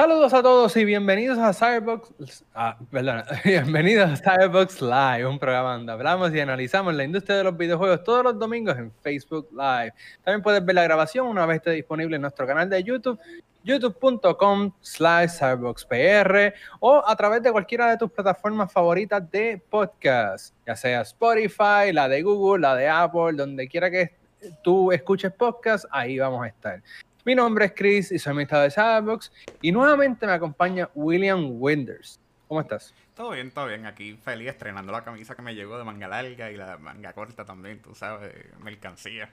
Saludos a todos y bienvenidos a Cyberbox, bienvenidos a Cyberbox Live, un programa donde hablamos y analizamos la industria de los videojuegos todos los domingos en Facebook Live. También puedes ver la grabación una vez esté disponible en nuestro canal de YouTube, youtube.com slash cyberboxpr o a través de cualquiera de tus plataformas favoritas de podcast, ya sea Spotify, la de Google, la de Apple, donde quiera que tú escuches podcast, ahí vamos a estar. Mi nombre es Chris y soy amistad de Cyberbox y nuevamente me acompaña William Winders. ¿Cómo estás? Todo bien, todo bien. Aquí feliz estrenando la camisa que me llegó de manga larga y la manga corta también, tú sabes, mercancía.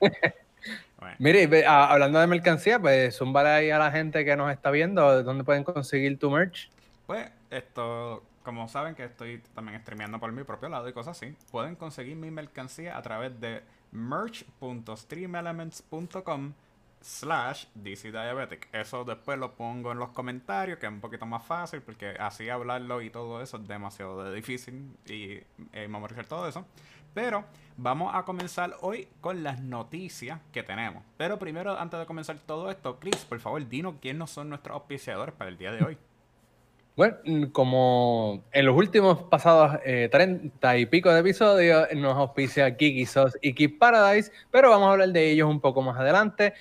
Mire, hablando de mercancía, pues zumbar ahí a la gente que nos está viendo, ¿dónde pueden conseguir tu merch? Pues esto, como saben que estoy también streameando por mi propio lado y cosas así, pueden conseguir mi mercancía a través de merch.streamelements.com slash DC Diabetic. Eso después lo pongo en los comentarios, que es un poquito más fácil, porque así hablarlo y todo eso es demasiado difícil y eh, memorizar todo eso. Pero vamos a comenzar hoy con las noticias que tenemos. Pero primero, antes de comenzar todo esto, Chris, por favor, dinos quiénes son nuestros auspiciadores para el día de hoy. Bueno, como en los últimos pasados eh, 30 y pico de episodios nos auspicia Kikisos y Keep Paradise, pero vamos a hablar de ellos un poco más adelante.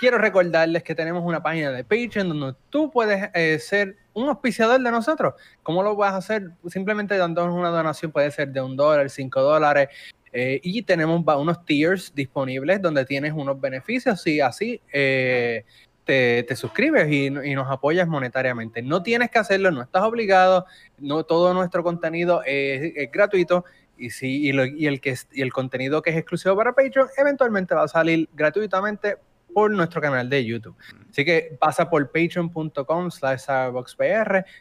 quiero recordarles que tenemos una página de Patreon donde tú puedes eh, ser un auspiciador de nosotros. ¿Cómo lo vas a hacer? Simplemente dándonos una donación, puede ser de un dólar, cinco dólares. Eh, y tenemos unos tiers disponibles donde tienes unos beneficios y así eh, te, suscribes y, nos apoyas monetariamente. No tienes que hacerlo, no estás obligado, no todo nuestro contenido es, gratuito y, si, y, el que, y el contenido que es exclusivo para Patreon eventualmente va a salir gratuitamente por nuestro canal de YouTube. Así que pasa por patreon.com slash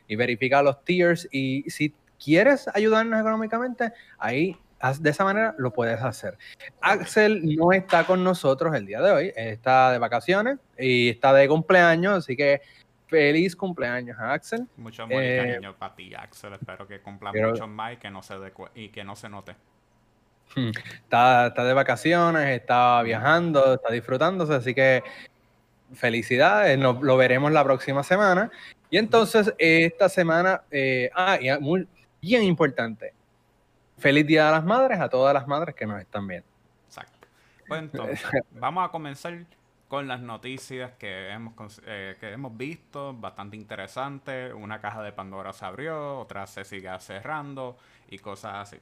y verifica los tiers y si quieres ayudarnos económicamente, ahí de esa manera lo puedes hacer. Axel no está con nosotros el día de hoy, está de vacaciones y está de cumpleaños, así que feliz cumpleaños a Axel. Mucho amor y eh, cariño para ti, Axel. Espero que cumpla mucho más y que no se, y que no se note. Hmm, está, está de vacaciones, está viajando, está disfrutándose, así que felicidades, lo veremos la próxima semana. Y entonces, esta semana, eh, ah, y muy, bien importante, feliz Día de las Madres a todas las madres que nos están viendo. Exacto. Pues entonces, vamos a comenzar con las noticias que hemos, eh, que hemos visto, bastante interesantes. Una caja de Pandora se abrió, otra se sigue cerrando y cosas así.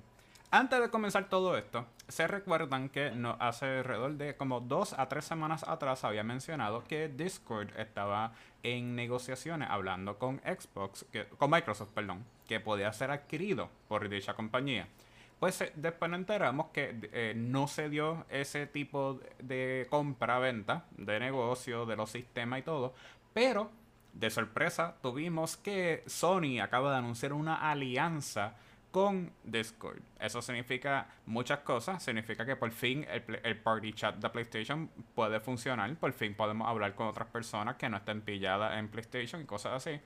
Antes de comenzar todo esto, se recuerdan que no, hace alrededor de como dos a tres semanas atrás había mencionado que Discord estaba en negociaciones hablando con Xbox, que, con Microsoft, perdón, que podía ser adquirido por dicha compañía. Pues eh, después nos enteramos que eh, no se dio ese tipo de compra-venta de negocio, de los sistemas y todo, pero de sorpresa tuvimos que Sony acaba de anunciar una alianza con Discord. Eso significa muchas cosas. Significa que por fin el, el, party chat de PlayStation puede funcionar. Por fin podemos hablar con otras personas que no estén pilladas en PlayStation y cosas así.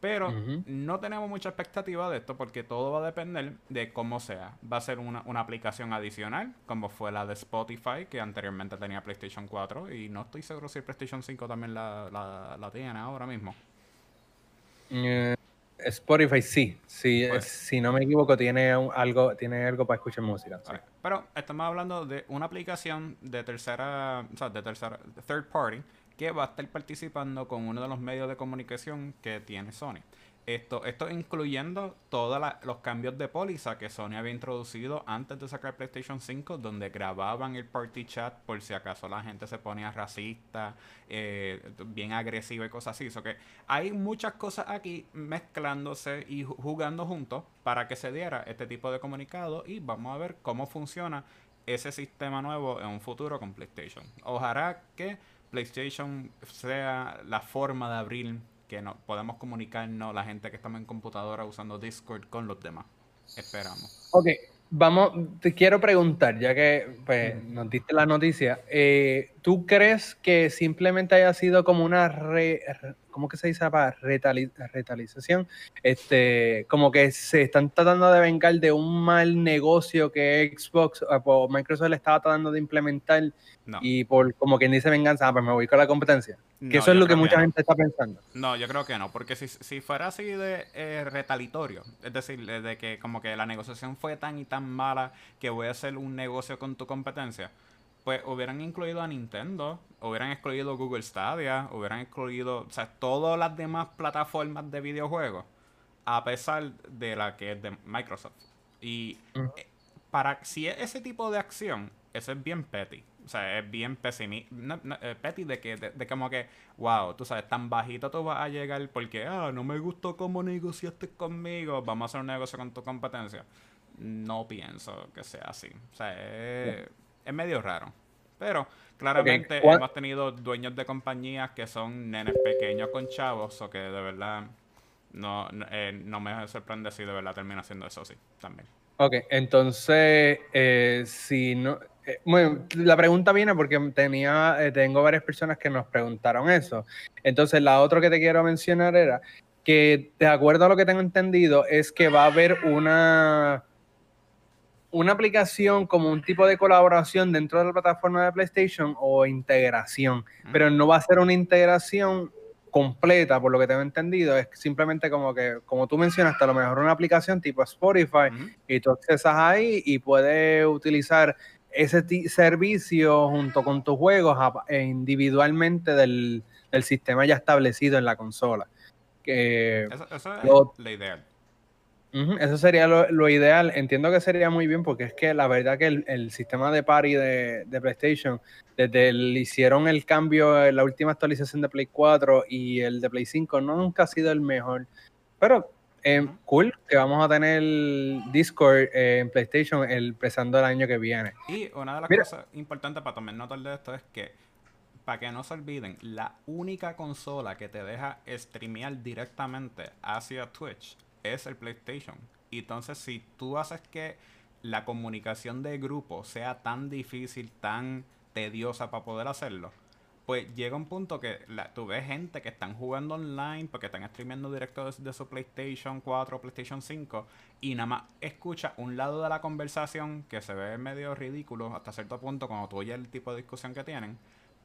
Pero no tenemos mucha expectativa de esto porque todo va a depender de cómo sea. Va a ser una, aplicación adicional, como fue la de Spotify, que anteriormente tenía PlayStation 4. Y no estoy seguro si el PlayStation 5 también la, la, tiene ahora mismo. Eh, Spotify sí. sí pues si no me equivoco, tiene algo, tiene algo para escuchar música. Pero estamos hablando de una aplicación de tercera, o sea, de tercera, third party que va a estar participando con uno de los medios de comunicación que tiene Sony. Esto, esto incluyendo todos los cambios de póliza que Sony había introducido antes de sacar PlayStation 5, donde grababan el party chat por si acaso la gente se ponía racista, eh, bien agresiva y cosas así. So que hay muchas cosas aquí mezclándose y jugando juntos para que se diera este tipo de comunicado y vamos a ver cómo funciona ese sistema nuevo en un futuro con PlayStation. Ojalá que PlayStation sea la forma de abrir que no, podemos comunicarnos la gente que estamos en computadora usando Discord con los demás. Esperamos. Ok, vamos, te quiero preguntar, ya que pues, nos diste la noticia, eh, ¿tú crees que simplemente haya sido como una ¿cómo que se dice para retalización? Este, como que se están tratando de vengar de un mal negocio que Xbox o Microsoft le estaba tratando de implementar y por como quien dice venganza, ah, pues me voy con la competencia. que eso es lo que mucha gente está pensando. No, yo creo que no, porque si, si fuera así de eh, retalitorio, es decir, de que como que la negociación fue tan y tan mala que voy a hacer un negocio con tu competencia, pues hubieran incluido a Nintendo, hubieran excluido Google Stadia, hubieran excluido, o sea, todas las demás plataformas de videojuegos, a pesar de la que es de Microsoft. Y eh, para si es ese tipo de acción, eso es bien petty. O sea, es bien pesimista. Eh, petty de que, de, como que, wow, tú sabes, tan bajito tú vas a llegar porque, ah, no me gustó cómo negociaste conmigo, vamos a hacer un negocio con tu competencia. No pienso que sea así. O sea, es es medio raro. Pero claramente hemos tenido dueños de compañías que son nenes pequeños con chavos, o que de verdad no, eh, no me sorprende si de verdad termina siendo eso sí, también. Ok, entonces, eh, si no... Eh, bueno, la pregunta viene porque tenía, tengo varias personas que nos preguntaron eso. Entonces, la otra que te quiero mencionar era que, de acuerdo a lo que tengo entendido, es que va a haber una una aplicación como un tipo de colaboración dentro de la plataforma de PlayStation o integración, pero no va a ser una integración completa, por lo que tengo entendido, es simplemente como que, como tú mencionaste, a lo mejor una aplicación tipo Spotify y tú accesas ahí y puedes utilizar ese servicio junto con tus juegos e individualmente del, sistema ya establecido en la consola. Que, eso, es la idea eso sería lo, ideal. Entiendo que sería muy bien porque es que la verdad que el, sistema de party de, PlayStation, desde el hicieron el cambio en la última actualización de Play 4 y el de Play 5, no nunca ha sido el mejor. Pero eh, cool que vamos a tener Discord eh, en PlayStation empezando el año que viene. Y una de las cosas importantes para tomar nota de esto es que, para que no se olviden, la única consola que te deja streamear directamente hacia Twitch es el PlayStation. Y entonces si tú haces que la comunicación de grupo sea tan difícil, tan tediosa para poder hacerlo, pues llega un punto que tú ves gente que están jugando online porque están streamando directo desde su PlayStation 4 o PlayStation 5 y nada más escucha un lado de la conversación que se ve medio ridículo hasta cierto punto cuando tú oyes el tipo de discusión que tienen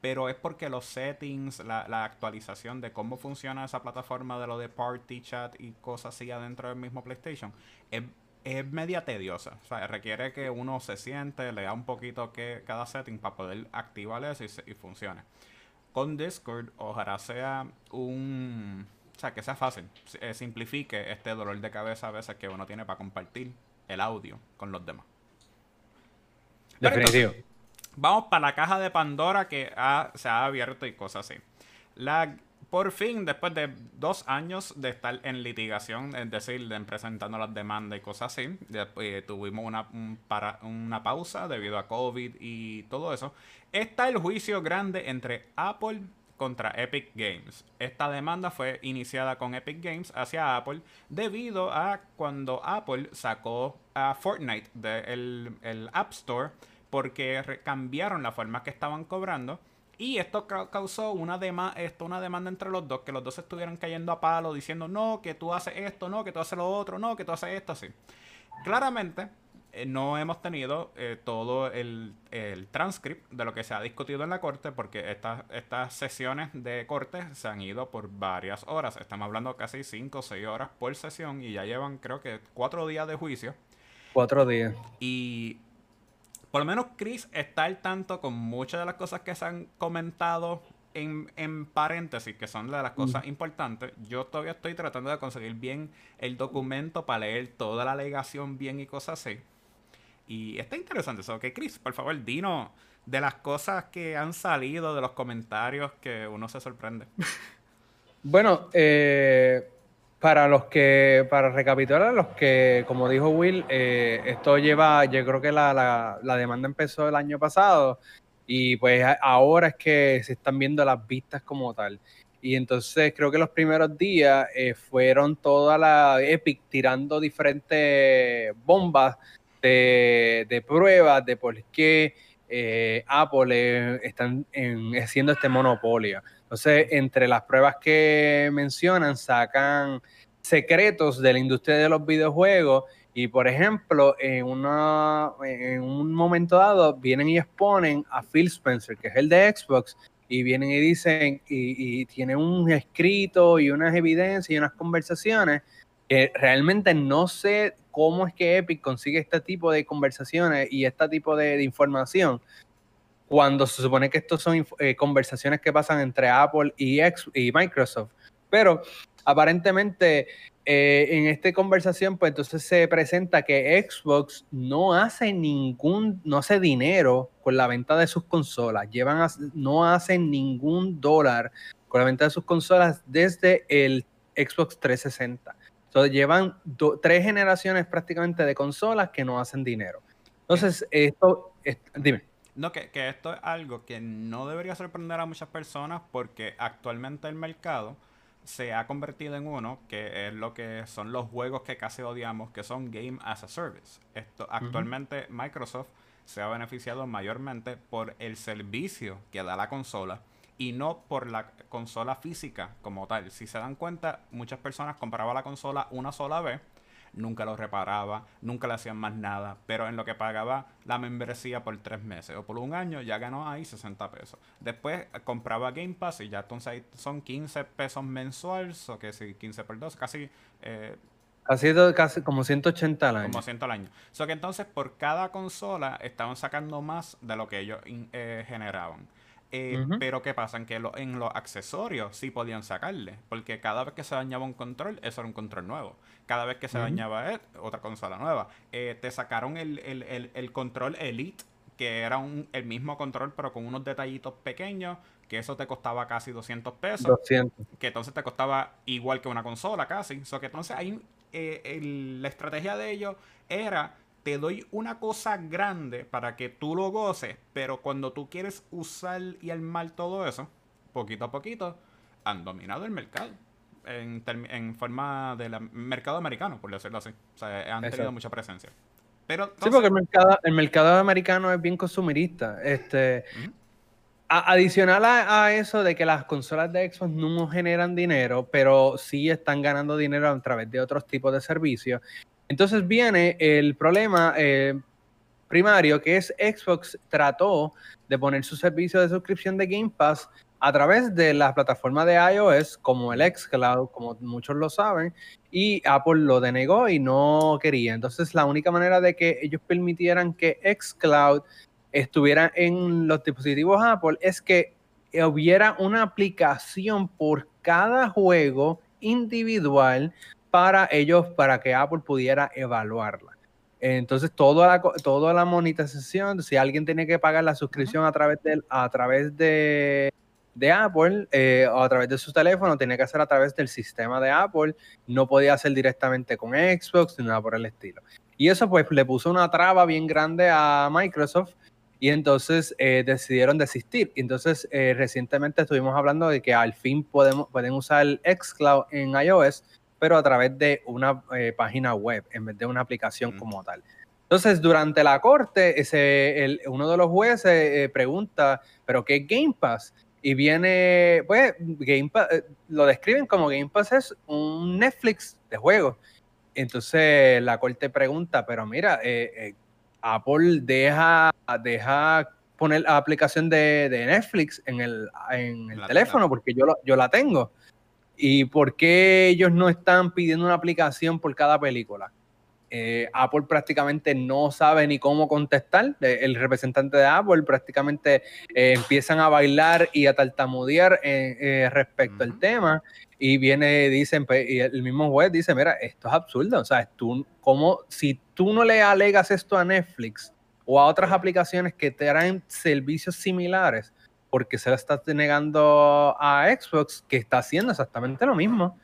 pero es porque los settings, la, actualización de cómo funciona esa plataforma de lo de Party Chat y cosas así adentro del mismo PlayStation es, media tediosa. O sea, requiere que uno se siente, lea un poquito que cada setting para poder activar eso y, funcione. Con Discord, ojalá sea un. O sea, que sea fácil, eh, simplifique este dolor de cabeza a veces que uno tiene para compartir el audio con los demás. Definitivo vamos para la caja de Pandora que se ha abierto y cosas así. La, por fin, después de dos años de estar en litigación, es decir, de presentando las demandas y cosas así, después, tuvimos una, para, una pausa debido a COVID y todo eso, está el juicio grande entre Apple contra Epic Games. Esta demanda fue iniciada con Epic Games hacia Apple debido a cuando Apple sacó a Fortnite del el App Store porque cambiaron la forma que estaban cobrando. Y esto causó una, esto, una demanda entre los dos, que los dos estuvieran cayendo a palo diciendo, no, que tú haces esto, no, que tú haces lo otro, no, que tú haces esto, así. Claramente, eh, no hemos tenido eh, todo el, el, transcript de lo que se ha discutido en la corte, porque estas, estas sesiones de corte se han ido por varias horas. Estamos hablando casi 5 o 6 horas por sesión y ya llevan, creo que, 4 días de juicio. Cuatro días. Y por lo menos Chris está al tanto con muchas de las cosas que se han comentado en, paréntesis, que son de las cosas importantes. Yo todavía estoy tratando de conseguir bien el documento para leer toda la alegación bien y cosas así. Y está interesante eso. Que Chris, por favor, dinos de las cosas que han salido, de los comentarios que uno se sorprende. Bueno, eh, para los que, para recapitular, los que, como dijo Will, eh, esto lleva, yo creo que la, demanda empezó el año pasado y pues ahora es que se están viendo las vistas como tal. Y entonces creo que los primeros días eh, fueron toda la Epic tirando diferentes bombas de, de pruebas de por qué eh, Apple están haciendo este monopolio. Entonces, entre las pruebas que mencionan, sacan secretos de la industria de los videojuegos y, por ejemplo, en, una, en un momento dado vienen y exponen a Phil Spencer, que es el de Xbox, y vienen y dicen, y, y tienen un escrito y unas evidencias y unas conversaciones que realmente no sé cómo es que Epic consigue este tipo de conversaciones y este tipo de, información cuando se supone que estos son eh, conversaciones que pasan entre Apple y, y Microsoft. Pero aparentemente eh, en esta conversación, pues entonces se presenta que Xbox no hace ningún, no hace dinero con la venta de sus consolas. Llevan no hacen ningún dólar con la venta de sus consolas desde el Xbox 360. Entonces llevan tres generaciones prácticamente de consolas que no hacen dinero. Entonces, esto, dime. No, que, que, esto es algo que no debería sorprender a muchas personas porque actualmente el mercado se ha convertido en uno que es lo que son los juegos que casi odiamos, que son Game as a Service. Esto, actualmente Microsoft se ha beneficiado mayormente por el servicio que da la consola y no por la consola física como tal. Si se dan cuenta, muchas personas compraban la consola una sola vez, nunca lo reparaba, nunca le hacían más nada, pero en lo que pagaba la membresía por tres meses o por un año ya ganó ahí 60 pesos. Después compraba Game Pass y ya entonces son 15 pesos mensuales, o que si 15 por 2, casi... Eh, Casi, casi como 180 al año. Como 100 al año. O sea que entonces por cada consola estaban sacando más de lo que ellos eh, generaban. Eh, pero ¿qué pasa? En que en los accesorios sí podían sacarle. Porque cada vez que se dañaba un control, eso era un control nuevo. Cada vez que se dañaba eh, otra consola nueva. Eh, te sacaron el, control Elite, que era un, el mismo control, pero con unos detallitos pequeños. Que eso te costaba casi 200 pesos. 200. Que entonces te costaba igual que una consola casi. O que entonces ahí la estrategia de ellos era te doy una cosa grande para que tú lo goces, pero cuando tú quieres usar y armar todo eso, poquito a poquito, han dominado el mercado. En, forma del mercado americano, por decirlo así. O sea, han tenido mucha presencia. Pero, sí, porque el mercado, el mercado americano es bien consumirista. Este, adicional a, eso de que las consolas de Xbox no generan dinero, pero sí están ganando dinero a través de otros tipos de servicios. Entonces viene el problema eh, primario, que es Xbox trató de poner su servicio de suscripción de Game Pass a través de la plataforma de iOS, como el xCloud, como muchos lo saben, y Apple lo denegó y no quería. Entonces la única manera de que ellos permitieran que xCloud estuviera en los dispositivos Apple es que hubiera una aplicación por cada juego individual para ellos, para que Apple pudiera evaluarla. Entonces, toda la, toda la monetización, si alguien tiene que pagar la suscripción a través de, a través de, Apple eh, o a través de su teléfono, tenía que hacer a través del sistema de Apple, no podía hacer directamente con Xbox ni nada por el estilo. Y eso pues le puso una traba bien grande a Microsoft y entonces eh, decidieron desistir. Y entonces eh, recientemente estuvimos hablando de que al fin podemos, pueden usar el xCloud en iOS pero a través de una eh, página web en vez de una aplicación como tal. Entonces, durante la corte, ese, uno de los jueces eh, pregunta, ¿pero qué Game Pass? Y viene, pues, Game Pass, eh, lo describen como Game Pass es un Netflix de juegos. Entonces, la corte pregunta, pero mira, Apple deja, deja poner la aplicación de, Netflix en el, en el teléfono, porque yo, yo la tengo. ¿Y por qué ellos no están pidiendo una aplicación por cada película? Eh, Apple prácticamente no sabe ni cómo contestar. El representante de Apple prácticamente eh, empiezan a bailar y a tartamudear eh, respecto al tema. Y viene, dicen, pues, y el mismo juez dice, mira, esto es absurdo. O sea, tú, como, si tú no le alegas esto a Netflix o a otras aplicaciones que te traen servicios similares, porque se la está negando a Xbox, que está haciendo exactamente lo mismo.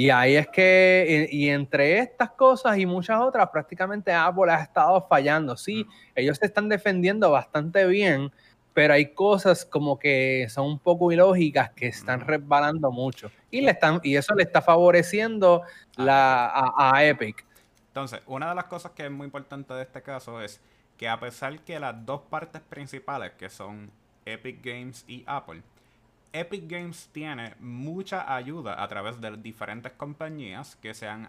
Y ahí es que, y entre estas cosas y muchas otras, prácticamente Apple ha estado fallando. Sí, ellos se están defendiendo bastante bien, pero hay cosas como que son un poco ilógicas que están resbalando mucho. Y, le están, y eso le está favoreciendo la, a, a Epic. Entonces, una de las cosas que es muy importante de este caso es que a pesar que las dos partes principales, que son Epic Games y Apple, Epic Games tiene mucha ayuda a través de diferentes compañías que se han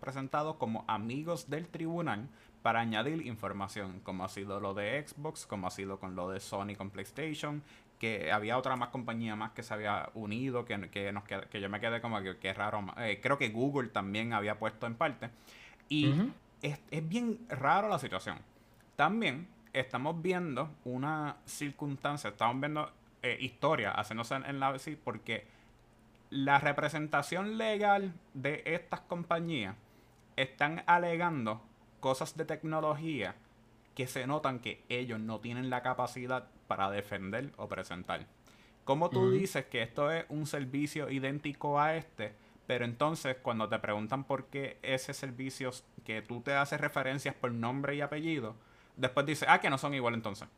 presentado como amigos del tribunal para añadir información, como ha sido lo de Xbox, como ha sido con lo de Sony con PlayStation, que había otra más compañía más que se había unido, que, que, nos, que yo me quedé como que, que raro. Eh, creo que Google también había puesto en parte. Y es, es bien raro la situación. También estamos viendo una circunstancia, estamos viendo eh, historia haciéndose en la sí, porque la representación legal de estas compañías están alegando cosas de tecnología que se notan que ellos no tienen la capacidad para defender o presentar. Como tú dices que esto es un servicio idéntico a este, pero entonces cuando te preguntan por qué ese servicio que tú te haces referencias por nombre y apellido, después dices, ah, que no son igual entonces.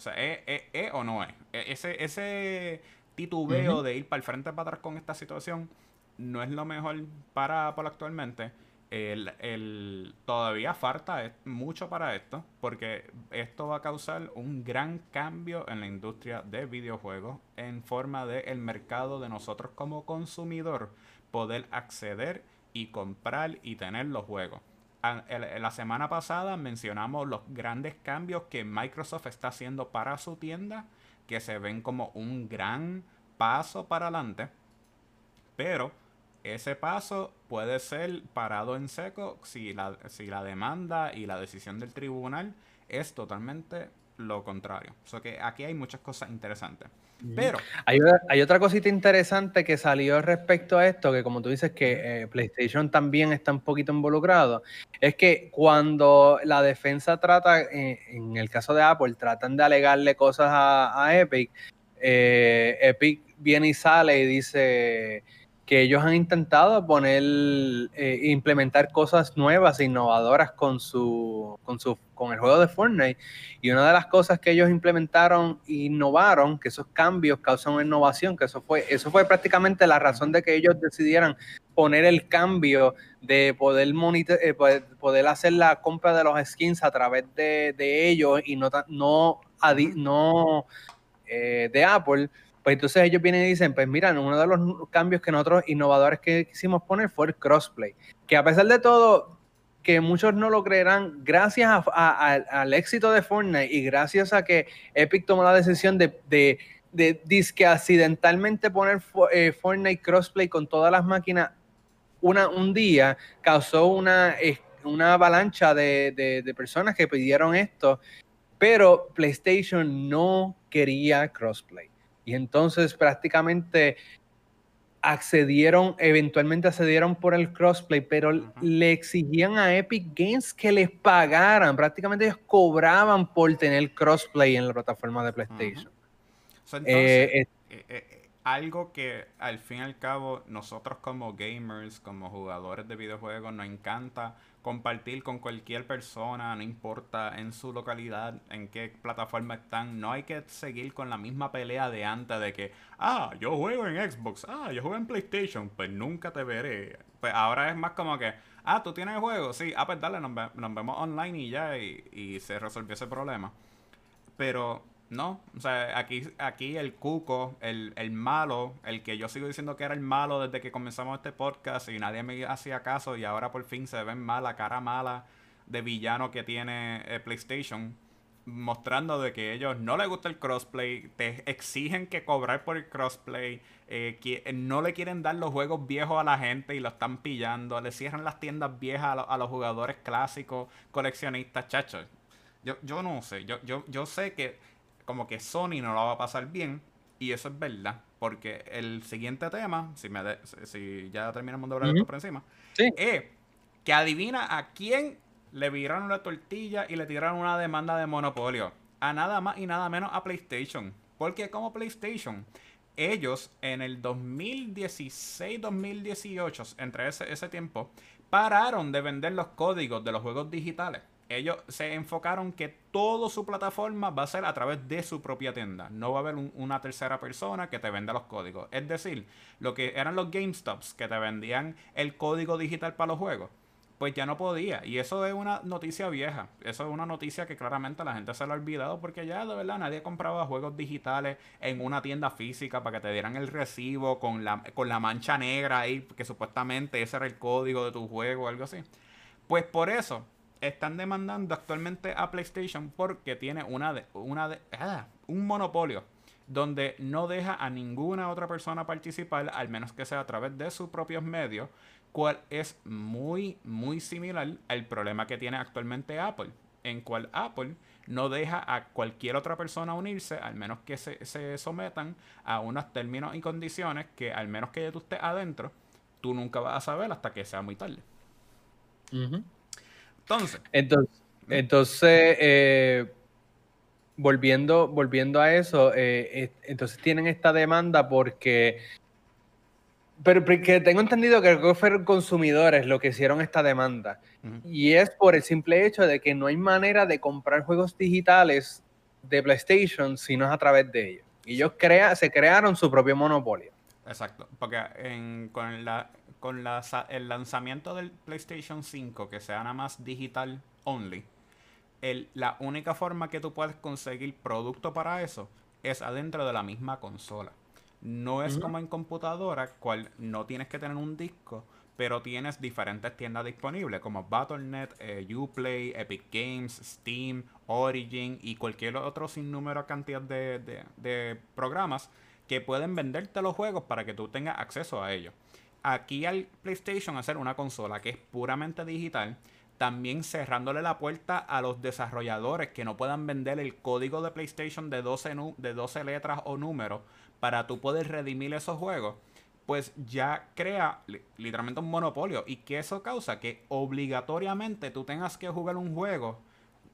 O sea, ¿es, o no es? E, ese, ese titubeo de ir para el frente para atrás con esta situación no es lo mejor para Apple actualmente. El, el, todavía falta mucho para esto, porque esto va a causar un gran cambio en la industria de videojuegos en forma de el mercado de nosotros como consumidor poder acceder y comprar y tener los juegos la semana pasada mencionamos los grandes cambios que Microsoft está haciendo para su tienda, que se ven como un gran paso para adelante. Pero ese paso puede ser parado en seco si la, si la demanda y la decisión del tribunal es totalmente lo contrario. O sea que aquí hay muchas cosas interesantes. Pero. Hay, otra cosita interesante que salió respecto a esto, que como tú dices que eh, PlayStation también está un poquito involucrado, es que cuando la defensa trata, eh, en el caso de Apple, tratan de alegarle cosas a, Epic, eh, Epic viene y sale y dice que ellos han intentado poner, eh, implementar cosas nuevas e innovadoras con su, con su, con el juego de Fortnite. Y una de las cosas que ellos implementaron e innovaron, que esos cambios causan innovación, que eso fue, eso fue prácticamente la razón de que ellos decidieran poner el cambio de poder, eh, poder, hacer la compra de los skins a través de, ellos y no, no, no eh, de Apple pues entonces ellos vienen y dicen, pues mira, uno de los cambios que nosotros innovadores que quisimos poner fue el crossplay, que a pesar de todo, que muchos no lo creerán, gracias al éxito de Fortnite y gracias a que Epic tomó la decisión de, disque accidentalmente poner eh, Fortnite crossplay con todas las máquinas un día, causó una, una avalancha de personas que pidieron esto, pero PlayStation no quería crossplay. Y entonces prácticamente accedieron, eventualmente accedieron por el crossplay, pero le exigían a Epic Games que les pagaran. Prácticamente ellos cobraban por tener crossplay en la plataforma de PlayStation. Eh, eh, eh, algo que al fin y al cabo nosotros como gamers, como jugadores de videojuegos, nos encanta compartir con cualquier persona, no importa en su localidad, en qué plataforma están. No hay que seguir con la misma pelea de antes de que, ah, yo juego en Xbox, ah, yo juego en PlayStation, pues nunca te veré. Pues ahora es más como que, ah, tú tienes el juego, sí, ah, pues dale, nos, vemos online y ya, y, y se resolvió ese problema. Pero no, o sea, aquí, aquí el cuco, el, el, malo, el que yo sigo diciendo que era el malo desde que comenzamos este podcast y nadie me hacía caso y ahora por fin se ven mal la cara mala de villano que tiene eh, PlayStation, mostrando de que ellos no les gusta el crossplay, te exigen que cobrar por el crossplay, eh, que no le quieren dar los juegos viejos a la gente y lo están pillando, le cierran las tiendas viejas a, a los jugadores clásicos, coleccionistas, chachos. Yo, yo no sé, yo, yo, yo sé que como que Sony no lo va a pasar bien. Y eso es verdad. Porque el siguiente tema, si, me si ya terminamos de hablar esto por encima, es que adivina a quién le viraron la tortilla y le tiraron una demanda de monopolio. A nada más y nada menos a PlayStation. Porque como PlayStation, ellos en el 2016-2018, entre ese, ese tiempo, pararon de vender los códigos de los juegos digitales ellos se enfocaron que toda su plataforma va a ser a través de su propia tienda. No va a haber una tercera persona que te venda los códigos. Es decir, lo que eran los GameStops que te vendían el código digital para los juegos, pues ya no podía. Y eso es una noticia vieja. Eso es una noticia que claramente la gente se lo ha olvidado porque ya de verdad nadie compraba juegos digitales en una tienda física para que te dieran el recibo con la, con la mancha negra ahí, que supuestamente ese era el código de tu juego o algo así. Pues por eso están demandando actualmente a PlayStation porque tiene una de, una de, ah, un monopolio donde no deja a ninguna otra persona participar, al menos que sea a través de sus propios medios, cual es muy, muy similar al problema que tiene actualmente Apple, en cual Apple no deja a cualquier otra persona unirse, al menos que se, sometan a unos términos y condiciones que al menos que tú estés adentro, tú nunca vas a saber hasta que sea muy tarde. Entonces. Entonces, entonces eh, volviendo, volviendo a eso, eh, entonces tienen esta demanda porque pero que tengo entendido que fueron consumidores lo que hicieron esta demanda. Y es por el simple hecho de que no hay manera de comprar juegos digitales de PlayStation si no es a través de ellos. Y ellos crea, se crearon su propio monopolio. Exacto. Porque con, la, con el lanzamiento del PlayStation 5, que sea nada más digital only, el, la única forma que tú puedes conseguir producto para eso es adentro de la misma consola. No es como en computadora, cual no tienes que tener un disco, pero tienes diferentes tiendas disponibles como Battle.net, eh, Uplay, Epic Games, Steam, Origin y cualquier otro sinnúmero cantidad de, de, programas que pueden venderte los juegos para que tú tengas acceso a ellos. Aquí al PlayStation hacer una consola que es puramente digital, también cerrándole la puerta a los desarrolladores que no puedan vender el código de PlayStation de 12, de 12 letras o números para tú poder redimir esos juegos, pues ya crea literalmente un monopolio. ¿Y que eso causa? Que obligatoriamente tú tengas que jugar un juego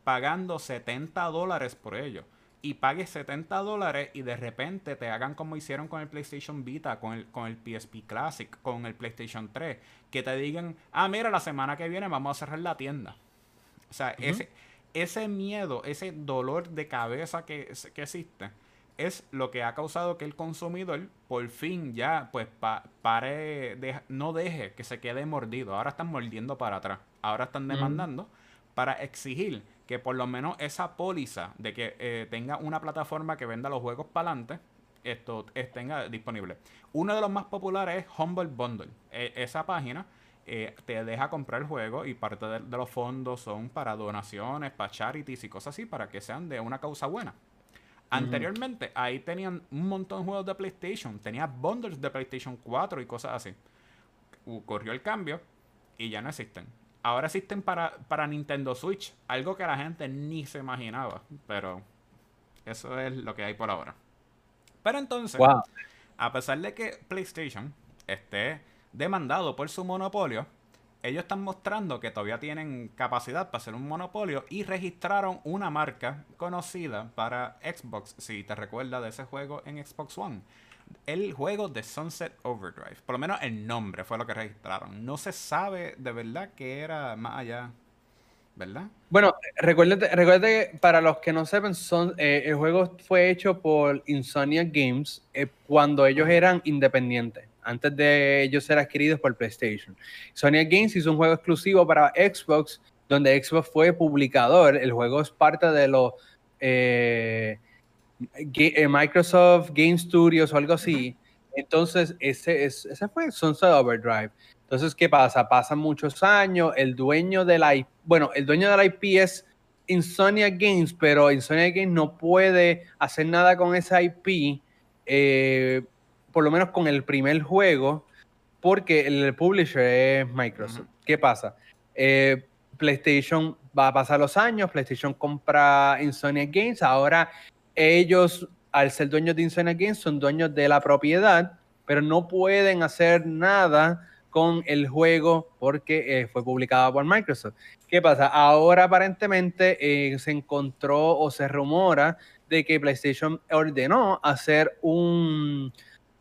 pagando 70 dólares por ello. Y pagues 70 dólares y de repente te hagan como hicieron con el PlayStation Vita, con el, con el PSP Classic, con el PlayStation 3. Que te digan, ah, mira, la semana que viene vamos a cerrar la tienda. O sea, ese, ese miedo, ese dolor de cabeza que, que existe es lo que ha causado que el consumidor por fin ya pues pare no deje que se quede mordido. Ahora están mordiendo para atrás. Ahora están demandando para exigir que por lo menos esa póliza de que eh, tenga una plataforma que venda los juegos para adelante esto tenga disponible. Uno de los más populares es Humble Bundle. E, esa página eh, te deja comprar el juego y parte de, los fondos son para donaciones, para charities y cosas así, para que sean de una causa buena. Anteriormente, ahí tenían un montón de juegos de PlayStation. Tenía bundles de PlayStation 4 y cosas así. Ocurrió el cambio y ya no existen. Ahora existen para, para Nintendo Switch. Algo que la gente ni se imaginaba. Pero eso es lo que hay por ahora. Pero entonces, a pesar de que PlayStation esté demandado por su monopolio, ellos están mostrando que todavía tienen capacidad para hacer un monopolio y registraron una marca conocida para Xbox, si te recuerdas de ese juego en Xbox One. El juego de Sunset Overdrive, por lo menos el nombre fue lo que registraron. No se sabe de verdad que era más allá, ¿verdad? Bueno, recuérdate, recuérdate para los que no sepan, son, eh, el juego fue hecho por Insomnia Games eh, cuando ellos eran independientes antes de ellos ser adquiridos por PlayStation. Sony Games hizo un juego exclusivo para Xbox, donde Xbox fue publicador. El juego es parte de los eh, Microsoft Game Studios o algo así. Entonces, ese, ese fue Sunset Overdrive. Entonces, ¿qué pasa? Pasan muchos años, el dueño de la IP, bueno, el dueño de la IP es Insomnia Games, pero Insomnia Games no puede hacer nada con esa IP eh, por lo menos con el primer juego, porque el publisher es Microsoft. ¿Qué pasa? Eh, PlayStation va a pasar los años, PlayStation compra Insomnia Games, ahora ellos, al ser dueños de Insomnia Games, son dueños de la propiedad, pero no pueden hacer nada con el juego porque eh, fue publicado por Microsoft. ¿Qué pasa? Ahora aparentemente eh, se encontró o se rumora de que PlayStation ordenó hacer un,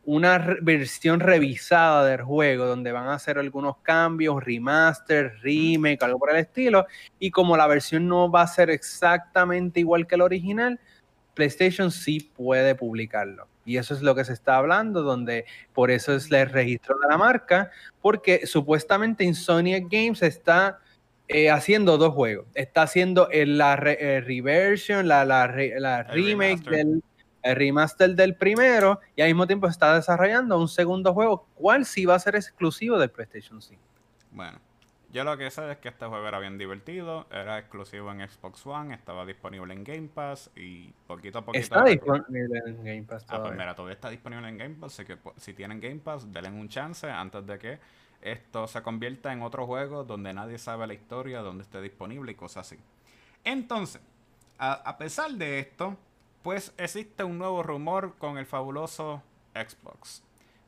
una versión revisada del juego donde van a hacer algunos cambios, remaster, remake, algo por el estilo. Y como la versión no va a ser exactamente igual que el original, PlayStation sí puede publicarlo. Y eso es lo que se está hablando, donde por eso es el registro de la marca, porque supuestamente Insomniac Games está eh, haciendo dos juegos. Está haciendo el, la reversion, la, la, remake del el remaster del primero y al mismo tiempo está desarrollando un segundo juego, cuál sí va a ser exclusivo del PlayStation 5. Bueno, yo lo que sé es que este juego era bien divertido, era exclusivo en Xbox One, estaba disponible en Game Pass y poquito a poquito... Está disponible en Game Pass. Ah, pues mira, todavía está disponible en Game Pass, así que pues, si tienen Game Pass, denle un chance antes de que esto se convierta en otro juego donde nadie sabe la historia, donde esté disponible y cosas así. Entonces, a pesar de esto, pues existe un nuevo rumor con el fabuloso Xbox.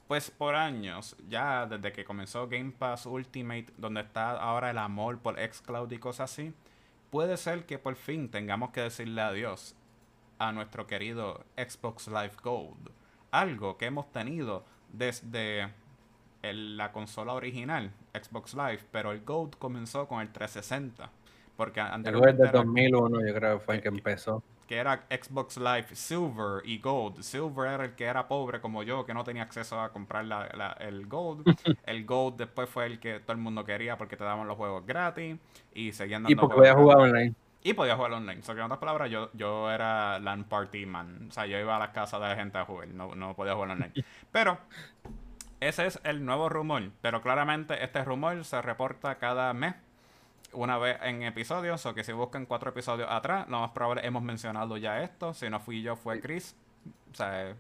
Pues por años, ya desde que comenzó Game Pass Ultimate, donde está ahora el amor por Xcloud y cosas así, puede ser que por fin tengamos que decirle adiós a nuestro querido Xbox Live Gold. Algo que hemos tenido desde la consola original, Xbox Live, pero el Gold comenzó con el 360. Porque anteriormente. El 2001, yo creo que fue el que empezó que era Xbox Live Silver y Gold. Silver era el que era pobre como yo, que no tenía acceso a comprar el Gold. el Gold después fue el que todo el mundo quería porque te daban los juegos gratis y seguían dando Y porque podías jugar online. Y podía jugar online. O sea, que en otras palabras, yo, yo era LAN Party Man. O sea, yo iba a las casas de la gente a jugar. No, no podía jugar online. Pero ese es el nuevo rumor. Pero claramente este rumor se reporta cada mes una vez en episodios, o que si buscan cuatro episodios atrás, lo más probable hemos mencionado ya esto. Si no fui yo, fue Chris. O sea,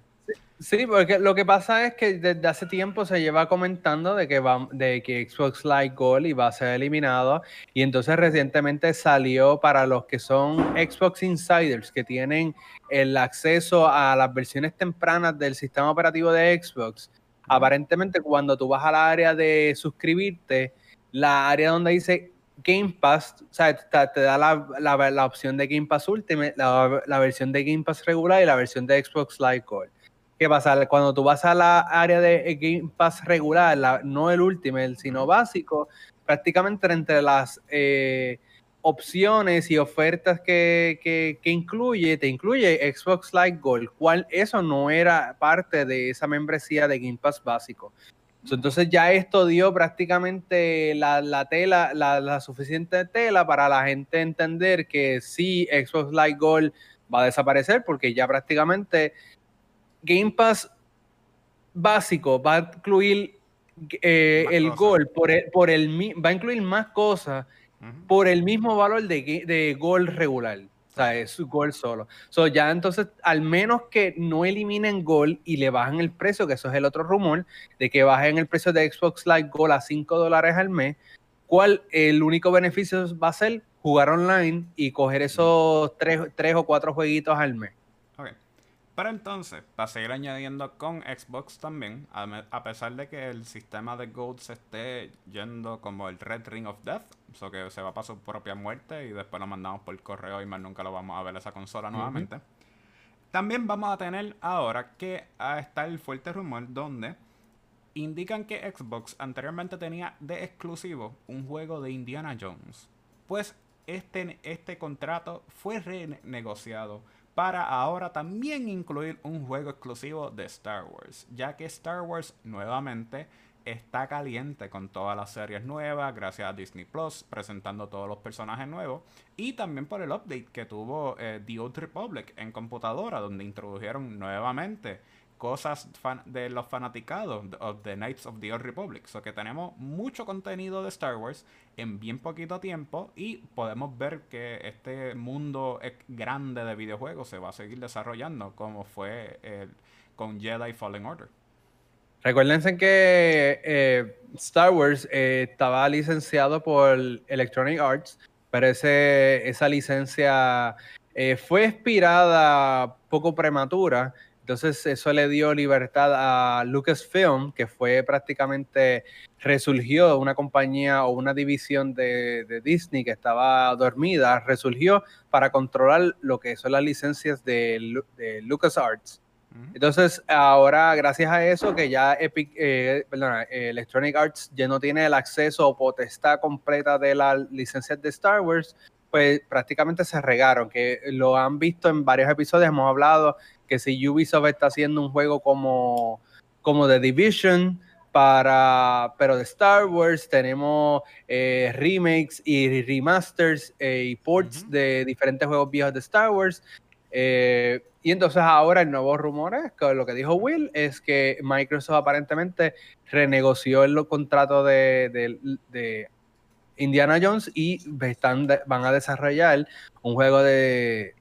Sí, porque lo que pasa es que desde hace tiempo se lleva comentando de que, va, de que Xbox Live Gold iba a ser eliminado y entonces recientemente salió para los que son Xbox Insiders que tienen el acceso a las versiones tempranas del sistema operativo de Xbox. Aparentemente cuando tú vas al área de suscribirte, la área donde dice Game Pass, o sea, te, da la, opción de Game Pass Ultimate, la, versión de Game Pass regular y la versión de Xbox Live Gold. ¿Qué pasa? Cuando tú vas a la área de Game Pass regular, no el Ultimate, sino básico, prácticamente entre las eh, opciones y ofertas que, que, que, incluye, te incluye Xbox Live Gold, cual eso no era parte de esa membresía de Game Pass básico. Entonces ya esto dio prácticamente la, tela, la, suficiente tela para la gente entender que sí, Xbox Live Gold va a desaparecer porque ya prácticamente Game Pass básico va a incluir eh, el Gold por el, por el, va a incluir más cosas por el mismo valor de, de Gold regular sea, es su gol solo. So, ya entonces, al menos que no eliminen gol y le bajen el precio, que eso es el otro rumor, de que bajen el precio de Xbox Live Gold a 5 dólares al mes, ¿cuál el único beneficio va a ser? Jugar online y coger esos tres, tres o cuatro jueguitos al mes. Pero entonces, para seguir añadiendo con Xbox también, a, pesar de que el sistema de Gold se esté yendo como el Red Ring of Death, o que se va para su propia muerte y después lo mandamos por correo y más nunca lo vamos a ver esa consola nuevamente. También vamos a tener ahora que está el fuerte rumor donde indican que Xbox anteriormente tenía de exclusivo un juego de Indiana Jones. Pues este, este contrato fue renegociado para ahora también incluir un juego exclusivo de Star Wars, ya que Star Wars nuevamente está caliente con todas las series nuevas, gracias a Disney Plus, presentando todos los personajes nuevos, y también por el update que tuvo eh, The Old Republic en computadora, donde introdujeron nuevamente cosas de los fanaticados of the Knights of the Old Republic. So que tenemos mucho contenido de Star Wars en bien poquito tiempo y podemos ver que este mundo grande de videojuegos se va a seguir desarrollando como fue con Jedi Fallen Order. Recuérdense que eh, Star Wars eh, estaba licenciado por Electronic Arts, pero esa licencia eh, fue expirada poco prematura entonces eso le dio libertad a Lucasfilm, que fue prácticamente, resurgió una compañía o una división de, Disney que estaba dormida, resurgió para controlar lo que son las licencias de, de LucasArts. Entonces, ahora, gracias a eso, que ya Epic, eh, Electronic Arts ya no tiene el acceso o potestad completa de las licencias de Star Wars, pues prácticamente se regaron, que lo han visto en varios episodios, hemos hablado que si Ubisoft está haciendo un juego como, como The Division, para, pero de Star Wars tenemos eh, remakes y remasters eh, y ports de diferentes juegos viejos de Star Wars. Eh, y entonces ahora el nuevo rumor es que lo que dijo Will es que Microsoft aparentemente renegoció el contrato de, de, Indiana Jones y están, van a desarrollar un juego de,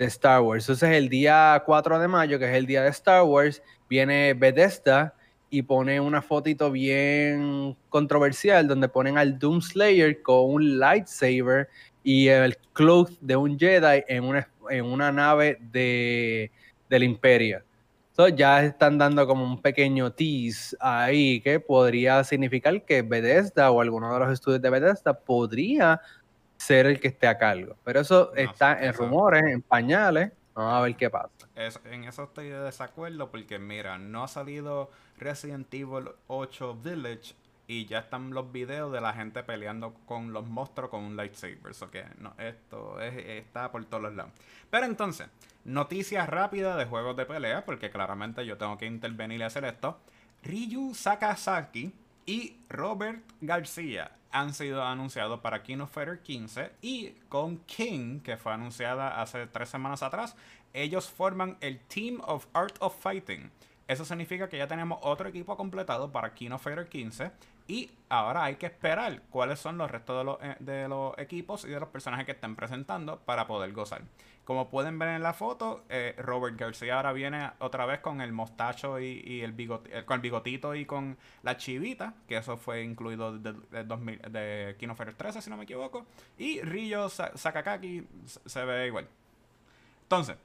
de Star Wars. Entonces el día 4 de mayo, que es el día de Star Wars, viene Bethesda y pone una fotito bien controversial donde ponen al Doom Slayer con un lightsaber y el cloth de un Jedi en una, en una nave de, del Imperio. Entonces ya están dando como un pequeño tease ahí que podría significar que Bethesda o alguno de los estudios de Bethesda podría ser el que esté a cargo. Pero eso está en rumores, en pañales. Vamos a ver qué pasa. en eso estoy de desacuerdo porque mira, no ha salido Resident Evil 8 Village y ya están los videos de la gente peleando con los monstruos con un lightsaber. So que no, esto está por todos lados. Pero entonces, noticias rápidas de juegos de pelea, porque claramente yo tengo que intervenir y hacer esto. Ryu Sakazaki y Robert García han sido anunciados para King of Fighter 15 y con King, que fue anunciada hace tres semanas atrás, ellos forman el Team of Art of Fighting. Eso significa que ya tenemos otro equipo completado para King of Fighter 15 y ahora hay que esperar cuáles son los restos de los, eh, de los equipos y de los personajes que estén presentando para poder gozar. Como pueden ver en la foto, eh, Robert García ahora viene otra vez con el mostacho y, el eh, con el bigotito y con la chivita, que eso fue incluido de, de, 2000, de Kino 13, si no me equivoco. Y Ryo Sakakaki se ve igual. Entonces.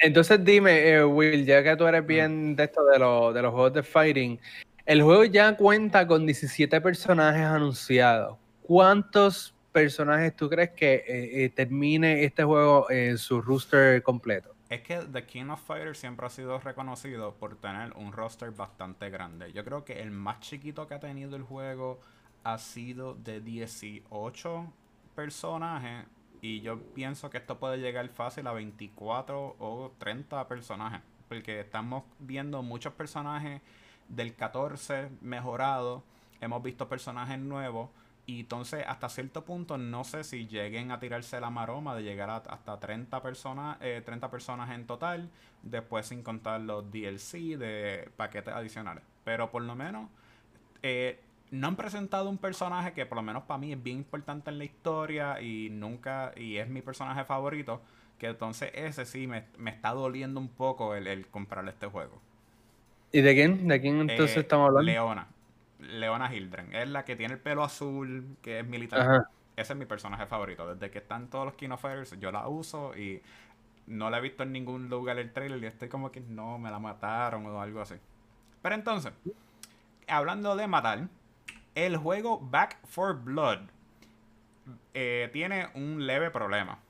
entonces dime, Will, ya que tú eres bien de esto de, de los juegos de fighting, el juego ya cuenta con 17 personajes anunciados. ¿Cuántos personajes tú crees que eh, eh, termine este juego en su roster completo? Es que The King of Fighters siempre ha sido reconocido por tener un roster bastante grande. Yo creo que el más chiquito que ha tenido el juego ha sido de 18 personajes. Y yo pienso que esto puede llegar fácil a 24 o 30 personajes. Porque estamos viendo muchos personajes del 14 mejorado. Hemos visto personajes nuevos. Y entonces, hasta cierto punto, no sé si lleguen a tirarse la maroma de llegar a, hasta 30 personas, 30 eh, personas en total, después sin contar los DLC de paquetes adicionales. Pero por lo menos, eh, no han presentado un personaje que por lo menos para mí es bien importante en la historia y nunca, y es mi personaje favorito, que entonces ese sí me, está doliendo un poco el, comprarle este juego. ¿Y de quién? ¿De quién entonces eh, estamos hablando? Leona. Leona Hildren. Es la que tiene el pelo azul, que es militar. Ese es mi personaje favorito. Desde que están todos los Kino Fighters, yo la uso y no la he visto en ningún lugar el trailer y estoy como que no, me la mataron o algo así. Pero entonces, hablando de matar, el juego Back for Blood eh, tiene un leve problema.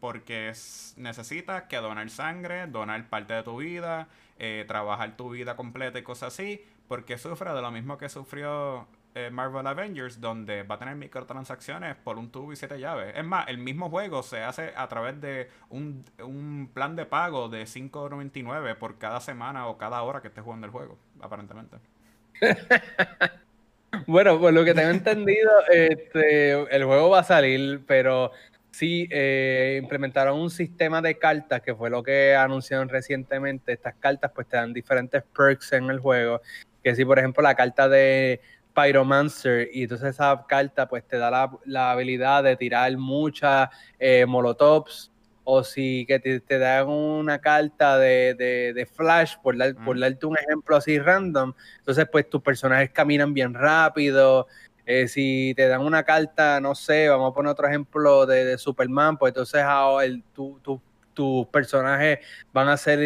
Porque necesitas que donar sangre, donar parte de tu vida eh, trabajar tu vida completa y cosas así, porque sufre de lo mismo que sufrió eh, Marvel Avengers, donde va a tener microtransacciones por un tubo y siete llaves. Es más, el mismo juego se hace a través de un, un plan de pago de 5.99 por cada semana o cada hora que estés jugando el juego, aparentemente. bueno, por lo que tengo entendido, este, el juego va a salir, pero Sí, eh, implementaron un sistema de cartas, que fue lo que anunciaron recientemente. Estas cartas pues te dan diferentes perks en el juego. Que si, por ejemplo, la carta de Pyromancer, y entonces esa carta pues te da la, habilidad de tirar muchas eh, molotovs, o si que te, dan una carta de, Flash, por, por darte un ejemplo así random, entonces pues tus personajes caminan bien rápido, eh, si te dan una carta, no sé, vamos a poner otro ejemplo de, Superman, pues entonces el, tus personajes van a ser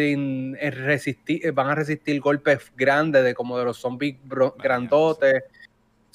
resistir, eh, van a resistir golpes grandes de como de los zombies grandotes.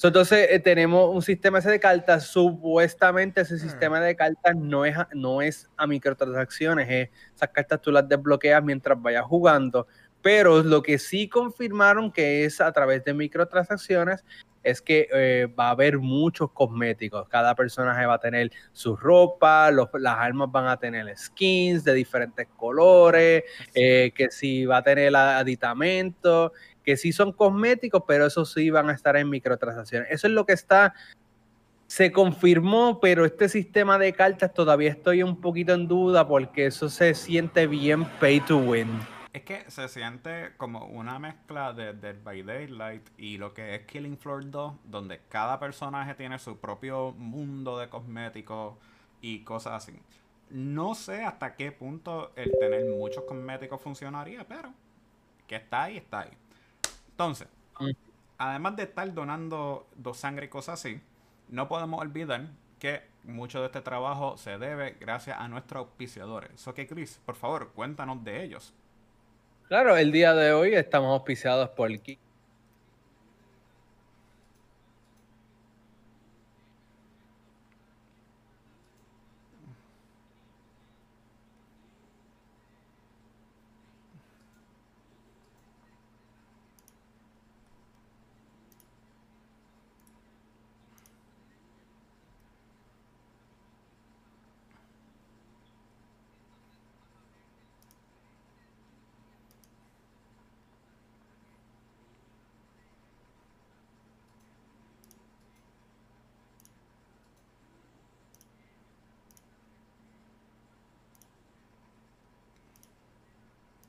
entonces eh, tenemos un sistema ese de cartas. Supuestamente ese hmm. sistema de cartas no es, a, no es a microtransacciones. esas cartas tú las desbloqueas mientras vayas jugando. Pero lo que sí confirmaron que es a través de microtransacciones es que eh, va a haber muchos cosméticos. Cada personaje va a tener su ropa, las armas van a tener skins de diferentes colores, eh, que si va a tener aditamentos, que sí son cosméticos, pero eso sí van a estar en microtransacciones. Eso es lo que está se confirmó, pero este sistema de cartas todavía estoy un poquito en duda porque eso se siente bien pay to win. Es que se siente como una mezcla de Dead by Daylight y lo que es Killing Floor 2, donde cada personaje tiene su propio mundo de cosméticos y cosas así. No sé hasta qué punto el tener muchos cosméticos funcionaría, pero que está ahí, está ahí. Entonces, además de estar donando dos sangre y cosas así, no podemos olvidar que mucho de este trabajo se debe gracias a nuestros auspiciadores. So que Chris, por favor, cuéntanos de ellos. Claro, el día de hoy estamos auspiciados por Kik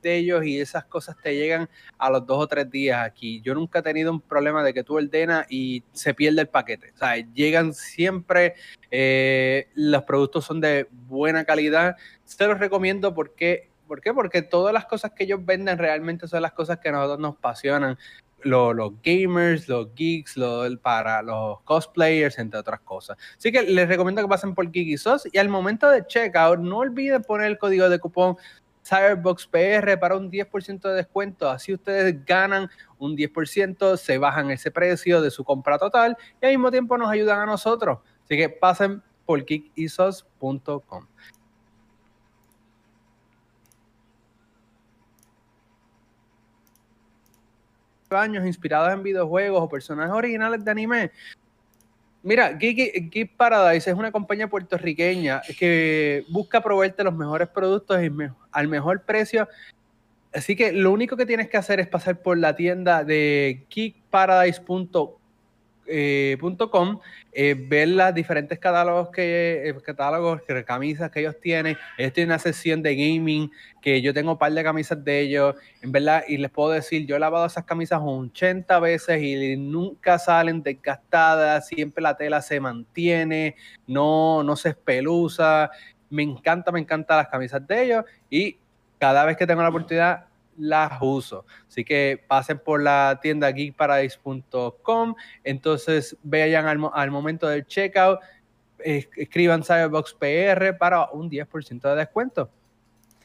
de ellos y esas cosas te llegan a los dos o tres días aquí. Yo nunca he tenido un problema de que tú ordenas y se pierde el paquete. O sea, llegan siempre, eh, los productos son de buena calidad. Se los recomiendo porque, ¿por? Porque todas las cosas que ellos venden realmente son las cosas que a nosotros nos apasionan. Los, gamers, los geeks, para los cosplayers, entre otras cosas. Así que les recomiendo que pasen por Geeky Sauce y al momento de checkout no olviden poner el código de cupón Cyberbox PR para un 10% de descuento. Así ustedes ganan un 10%, se bajan ese precio de su compra total y al mismo tiempo nos ayudan a nosotros. Así que pasen por kickisos.com. años inspirados en videojuegos o personajes originales de anime, Mira, Geek, Paradise es una compañía puertorriqueña que busca proveerte los mejores productos al mejor precio. Así que lo único que tienes que hacer es pasar por la tienda de geekparadise.com eh, eh, ver los diferentes catálogos que eh, catálogos, que camisas que ellos tienen. Ellos tienen una sesión de gaming que yo tengo un par de camisas de ellos, en verdad, y les puedo decir, yo he lavado esas camisas 80 veces y nunca salen desgastadas, siempre la tela se mantiene, no, no se espeluza. Me encanta, me encantan las camisas de ellos y cada vez que tengo la oportunidad las uso. Así que pasen por la tienda geekparadise.com. Entonces vayan al, momento del checkout, escriban Cyberbox PR para un 10% de descuento.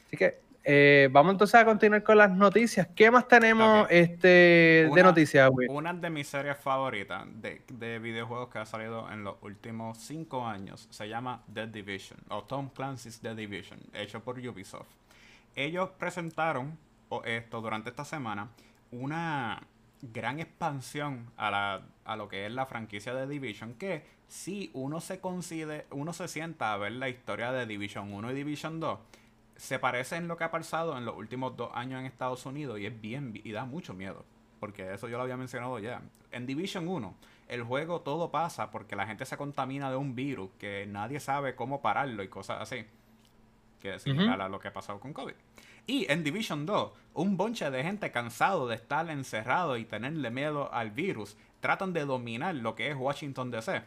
Así que eh, vamos entonces a continuar con las noticias. ¿Qué más tenemos este, de noticias, Una de mis series favoritas de, de, videojuegos que ha salido en los últimos cinco años se llama The Division, o Tom Clancy's The Division, hecho por Ubisoft. Ellos presentaron esto durante esta semana una gran expansión a, la, a lo que es la franquicia de Division que si uno se considera, uno se sienta a ver la historia de Division 1 y Division 2 se parece en lo que ha pasado en los últimos dos años en Estados Unidos y es bien y da mucho miedo porque eso yo lo había mencionado ya. En Division 1 el juego todo pasa porque la gente se contamina de un virus que nadie sabe cómo pararlo y cosas así que es similar a lo que ha pasado con COVID y en Division 2, un bonche de gente cansado de estar encerrado y tenerle miedo al virus, tratan de dominar lo que es Washington DC.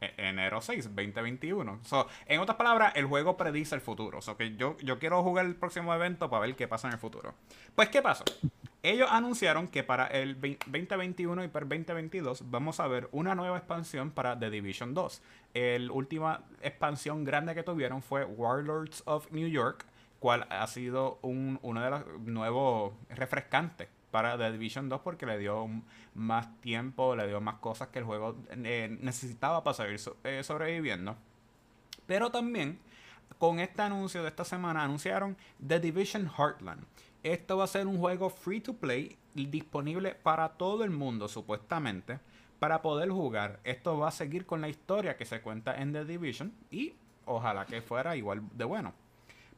E, enero 6, 2021. So, en otras palabras, el juego predice el futuro. So, que yo, yo quiero jugar el próximo evento para ver qué pasa en el futuro. Pues, ¿qué pasó? Ellos anunciaron que para el 2021 y para el 2022 vamos a ver una nueva expansión para The Division 2. La última expansión grande que tuvieron fue Warlords of New York, cual ha sido un, uno de los nuevos refrescantes para The Division 2 porque le dio más tiempo, le dio más cosas que el juego eh, necesitaba para seguir eh, sobreviviendo. Pero también con este anuncio de esta semana anunciaron The Division Heartland. Esto va a ser un juego free to play disponible para todo el mundo supuestamente para poder jugar. Esto va a seguir con la historia que se cuenta en The Division y ojalá que fuera igual de bueno.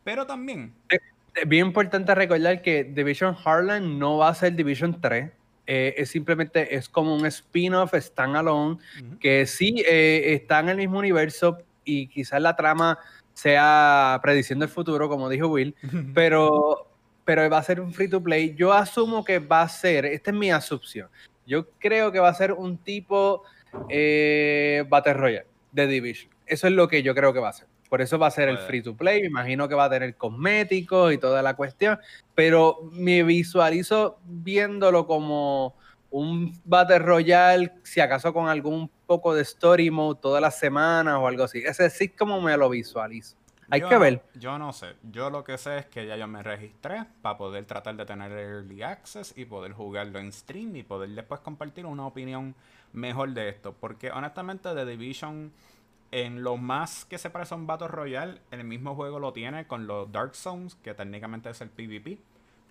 Pero también... Es bien importante recordar que Division Heartland no va a ser Division 3. Eh, es simplemente es como un spin-off standalone que sí eh, está en el mismo universo y quizás la trama sea prediciendo el futuro, como dijo Will, pero, pero va a ser un free to play. Yo asumo que va a ser, esta es mi asunción, yo creo que va a ser un tipo eh, Battle Royale de Division. Eso es lo que yo creo que va a ser. Por eso va a ser el free to play. Me imagino que va a tener cosméticos y toda la cuestión. Pero me visualizo viéndolo como un Battle Royale, si acaso con algún poco de story mode todas las semanas o algo así. Ese sí como me lo visualizo. Hay que ver. Yo no sé. Yo lo que sé es que ya yo me registré para poder tratar de tener early access y poder jugarlo en stream y poder después compartir una opinión mejor de esto. Porque honestamente The Division, en lo más que se parece a un Battle Royale, el mismo juego lo tiene con los Dark Zones, que técnicamente es el PvP.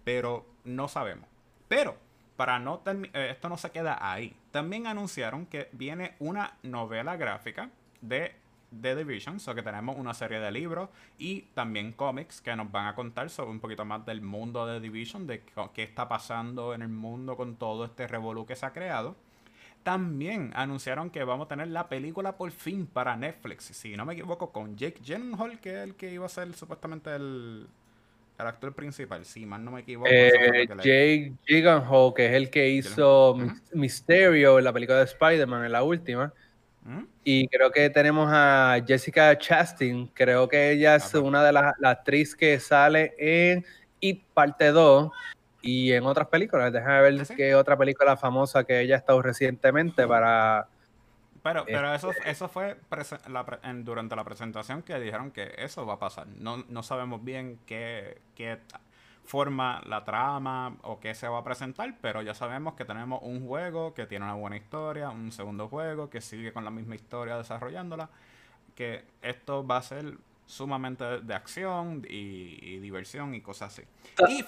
Pero no sabemos. Pero, para no eh, esto no se queda ahí. También anunciaron que viene una novela gráfica de The Division, so que tenemos una serie de libros y también cómics que nos van a contar sobre un poquito más del mundo de Division, de qué está pasando en el mundo con todo este revolú que se ha creado. También anunciaron que vamos a tener la película por fin para Netflix, si no me equivoco, con Jake Gyllenhaal, que es el que iba a ser supuestamente el, el actor principal, si mal no me equivoco. Eh, Jake Gyllenhaal, que es el que hizo Mysterio en la película de Spider-Man, en la última. Y creo que tenemos a Jessica Chastain, creo que ella es una de las actrices que sale en It Parte 2 y en otras películas. Déjame ver ¿Ah, qué otra película famosa que ella ha estado recientemente para... Pero, pero eso, este eso fue durante la presentación que dijeron que eso va a pasar. No, no sabemos bien qué, qué forma la trama o qué se va a presentar, pero ya sabemos que tenemos un juego que tiene una buena historia, un segundo juego que sigue con la misma historia desarrollándola, que esto va a ser sumamente de acción y, diversión y cosas así.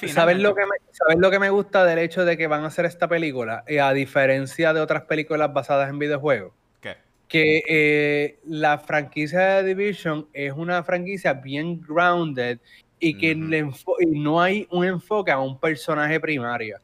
Y ¿Sabes, lo que me, lo que me gusta del hecho de que van a hacer esta película? Eh, a diferencia de otras películas basadas en videojuegos. ¿Qué? Que eh, la franquicia de Division es una franquicia bien grounded y que no hay un enfoque a un personaje primario.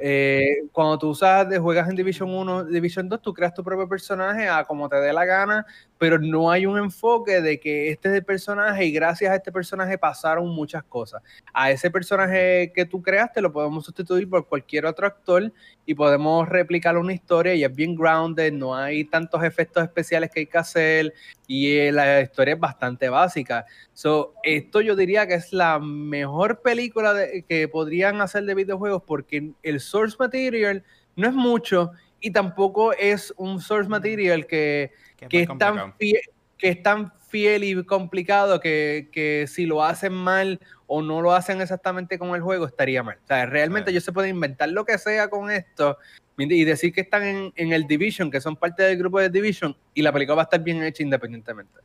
Eh, cuando tú usas, juegas en Division 1, Division 2, tú creas tu propio personaje a como te dé la gana, pero no hay un enfoque de que este es el personaje y gracias a este personaje pasaron muchas cosas. A ese personaje que tú creaste lo podemos sustituir por cualquier otro actor y podemos replicar una historia y es bien grounded, no hay tantos efectos especiales que hay que hacer y eh, la historia es bastante básica. So, esto yo diría que es la mejor película que podrían hacer de videojuegos porque el source material no es mucho y tampoco es un source material que, que, es, tan fiel, que es tan fiel y complicado que, si lo hacen mal o no lo hacen exactamente con el juego estaría mal. O sea, realmente ellos se pueden inventar lo que sea con esto y decir que están en, en, el Division, que son parte del grupo de Division, y la película va a estar bien hecha independientemente.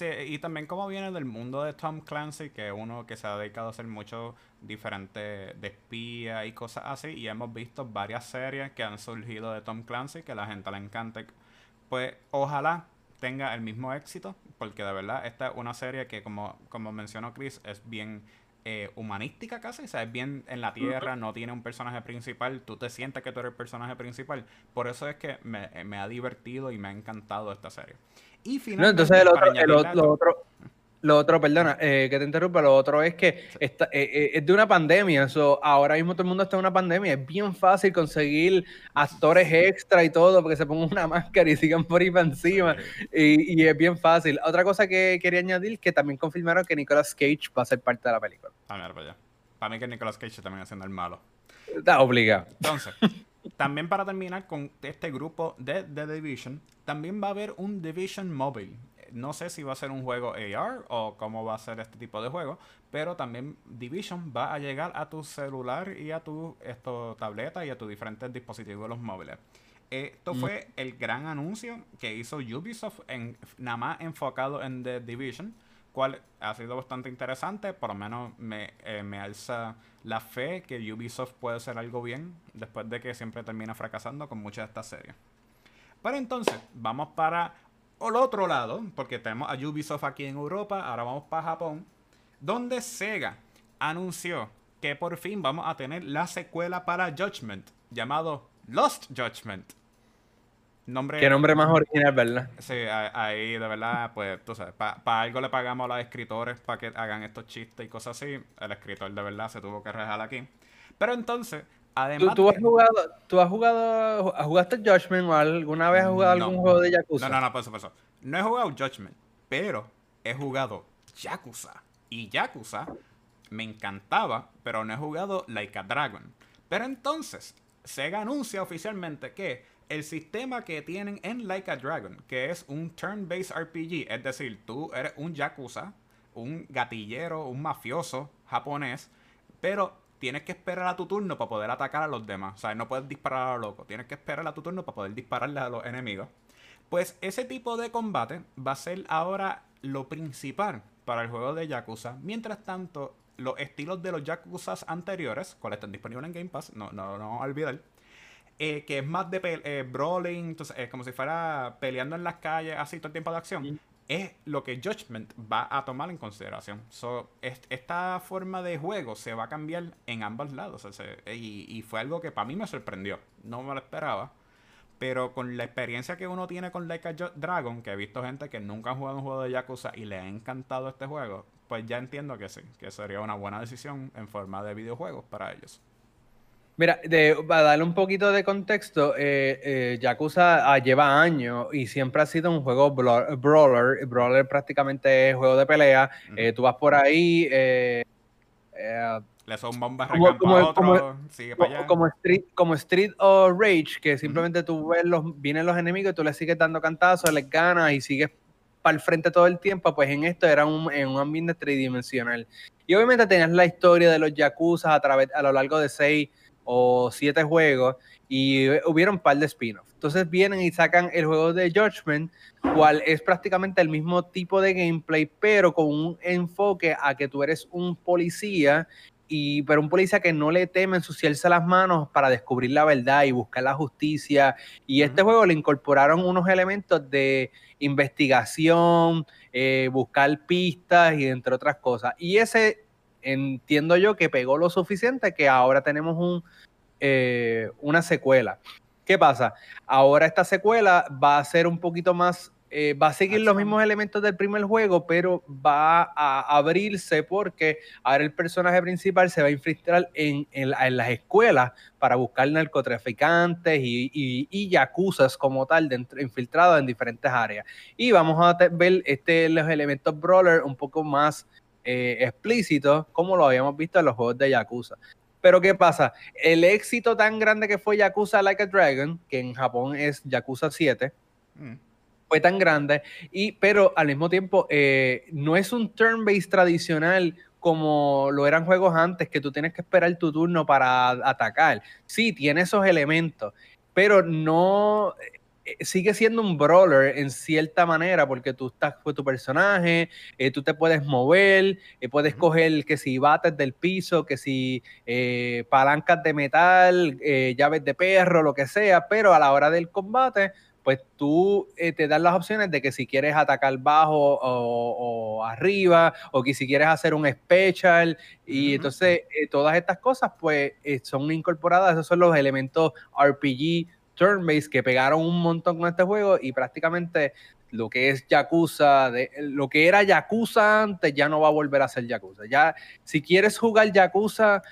Eh, y también como viene del mundo de Tom Clancy, que es uno que se ha dedicado a hacer mucho diferente de espía y cosas así, y hemos visto varias series que han surgido de Tom Clancy que a la gente le encanta. Pues ojalá tenga el mismo éxito, porque de verdad esta es una serie que como, como mencionó Chris es bien eh, humanística casi, o sea, es bien en la tierra, no tiene un personaje principal, tú te sientes que tú eres el personaje principal, por eso es que me, me ha divertido y me ha encantado esta serie. Y finalmente, entonces lo otro, lo otro, perdona, eh, que te interrumpa, lo otro es que está, eh, eh, es de una pandemia, ahora mismo todo el mundo está en una pandemia, es bien fácil conseguir actores extra y todo, porque se pongan una máscara y sigan por ahí para encima, y, y, es bien fácil. Otra cosa que quería añadir, que también confirmaron que Nicolas Cage va a ser parte de la película. A ver, para allá. Para mí que Nicolas Cage también haciendo el malo. Está obligado. Entonces, también para terminar con este grupo de The Division, también va a haber un Division Mobile. No sé si va a ser un juego AR o cómo va a ser este tipo de juego, pero también Division va a llegar a tu celular y a tu esto, tableta y a tus diferentes dispositivos de los móviles. Esto mm. fue el gran anuncio que hizo Ubisoft en, nada más enfocado en The Division cual ha sido bastante interesante. Por lo menos me, eh, me alza la fe que Ubisoft puede hacer algo bien después de que siempre termina fracasando con muchas de estas series. Pero entonces, vamos para el otro lado, porque tenemos a Ubisoft aquí en Europa, ahora vamos para Japón, donde Sega anunció que por fin vamos a tener la secuela para Judgment, llamado Lost Judgment. Nombre, Qué nombre más original, ¿verdad? Sí, ahí de verdad, pues tú sabes, para algo le pagamos a los escritores para que hagan estos chistes y cosas así. El escritor de verdad se tuvo que rejar aquí. Pero entonces, además. ¿Tú, has jugado, tú has jugado, jugaste Judgment o alguna vez has jugado algún juego de Yakuza? No, no, no, por eso, por eso. No he jugado Judgment, pero he jugado Yakuza. Y Yakuza me encantaba, pero no he jugado Like a Dragon. Pero entonces, Sega anuncia oficialmente que el sistema que tienen en Like a Dragon, que es un turn-based RPG, es decir, tú eres un yakuza, un gatillero, un mafioso japonés, pero tienes que esperar a tu turno para poder atacar a los demás. O sea, no puedes disparar a lo loco, tienes que esperar a tu turno para poder dispararle a los enemigos. Pues ese tipo de combate va a ser ahora lo principal para el juego de Yakuza. Mientras tanto, los estilos de los Yakuzas anteriores, cuales están disponibles en Game Pass, no, no, no olvidar, eh, que es más de eh, brawling, entonces, es como si fuera peleando en las calles, así todo el tiempo de acción, es lo que Judgment va a tomar en consideración. So, esta forma de juego se va a cambiar en ambos lados. y, y, fue algo que para mí me sorprendió. No me lo esperaba. Pero con la experiencia que uno tiene con Like a Dragon, que he visto gente que nunca ha jugado un juego de Yakuza y le ha encantado este juego, pues ya entiendo que sí, que sería una buena decisión en forma de videojuegos para ellos. Mira, de, para darle un poquito de contexto, eh, eh, Yakuza ah, lleva años y siempre ha sido un juego brawler. Brawler prácticamente es juego de pelea. Eh, tú vas por ahí. Le son bombas como, como, a otro, sigue para allá. Como Street, como Street o Rage, que simplemente tú ves los, vienen los enemigos y tú les sigues dando cantazos, les ganas y sigues para el frente todo el tiempo. Pues en esto era un, en un ambiente tridimensional. Y obviamente tenías la historia de los Yakuza a, través, a lo largo de seis o siete juegos y hubieron un par de spin-offs. Entonces vienen y sacan el juego de Judgment, cual es prácticamente el mismo tipo de gameplay, pero con un enfoque a que tú eres un policía, y, pero un policía que no le teme ensuciarse las manos para descubrir la verdad y buscar la justicia. Y este juego le incorporaron unos elementos de investigación, eh, buscar pistas y entre otras cosas. Y ese entiendo yo que pegó lo suficiente que ahora tenemos un, eh, una secuela. ¿Qué pasa? Ahora esta secuela va a ser un poquito más, eh, va a seguir los mismos elementos del primer juego, pero va a abrirse porque ahora el personaje principal se va a infiltrar en, las escuelas para buscar narcotraficantes y, y, y yacuzas como tal, infiltrados en diferentes áreas. Y vamos a ver este, los elementos brawler un poco más eh, explícitos como lo habíamos visto en los juegos de Yakuza. Pero ¿qué pasa? El éxito tan grande que fue Yakuza Like a Dragon, que en Japón es Yakuza 7, mm. fue tan grande, y, pero al mismo tiempo eh, no es un turn-based tradicional como lo eran juegos antes, que tú tienes que esperar tu turno para atacar. Sí, tiene esos elementos, pero no sigue siendo un brawler en cierta manera, porque tú estás con tu personaje, eh, tú te puedes mover, eh, puedes coger que si bates del piso, que si palancas de metal, llaves de perro, lo que sea, pero a la hora del combate, pues tú te das las opciones de que si quieres atacar bajo o, arriba, o que si quieres hacer un special, y entonces todas estas cosas pues son incorporadas, esos son los elementos RPG turn-based que pegaron un montón con este juego y prácticamente lo que es Yakuza, de, lo que era Yakuza antes ya no va a volver a ser Yakuza. Ya, si quieres jugar Yakuza,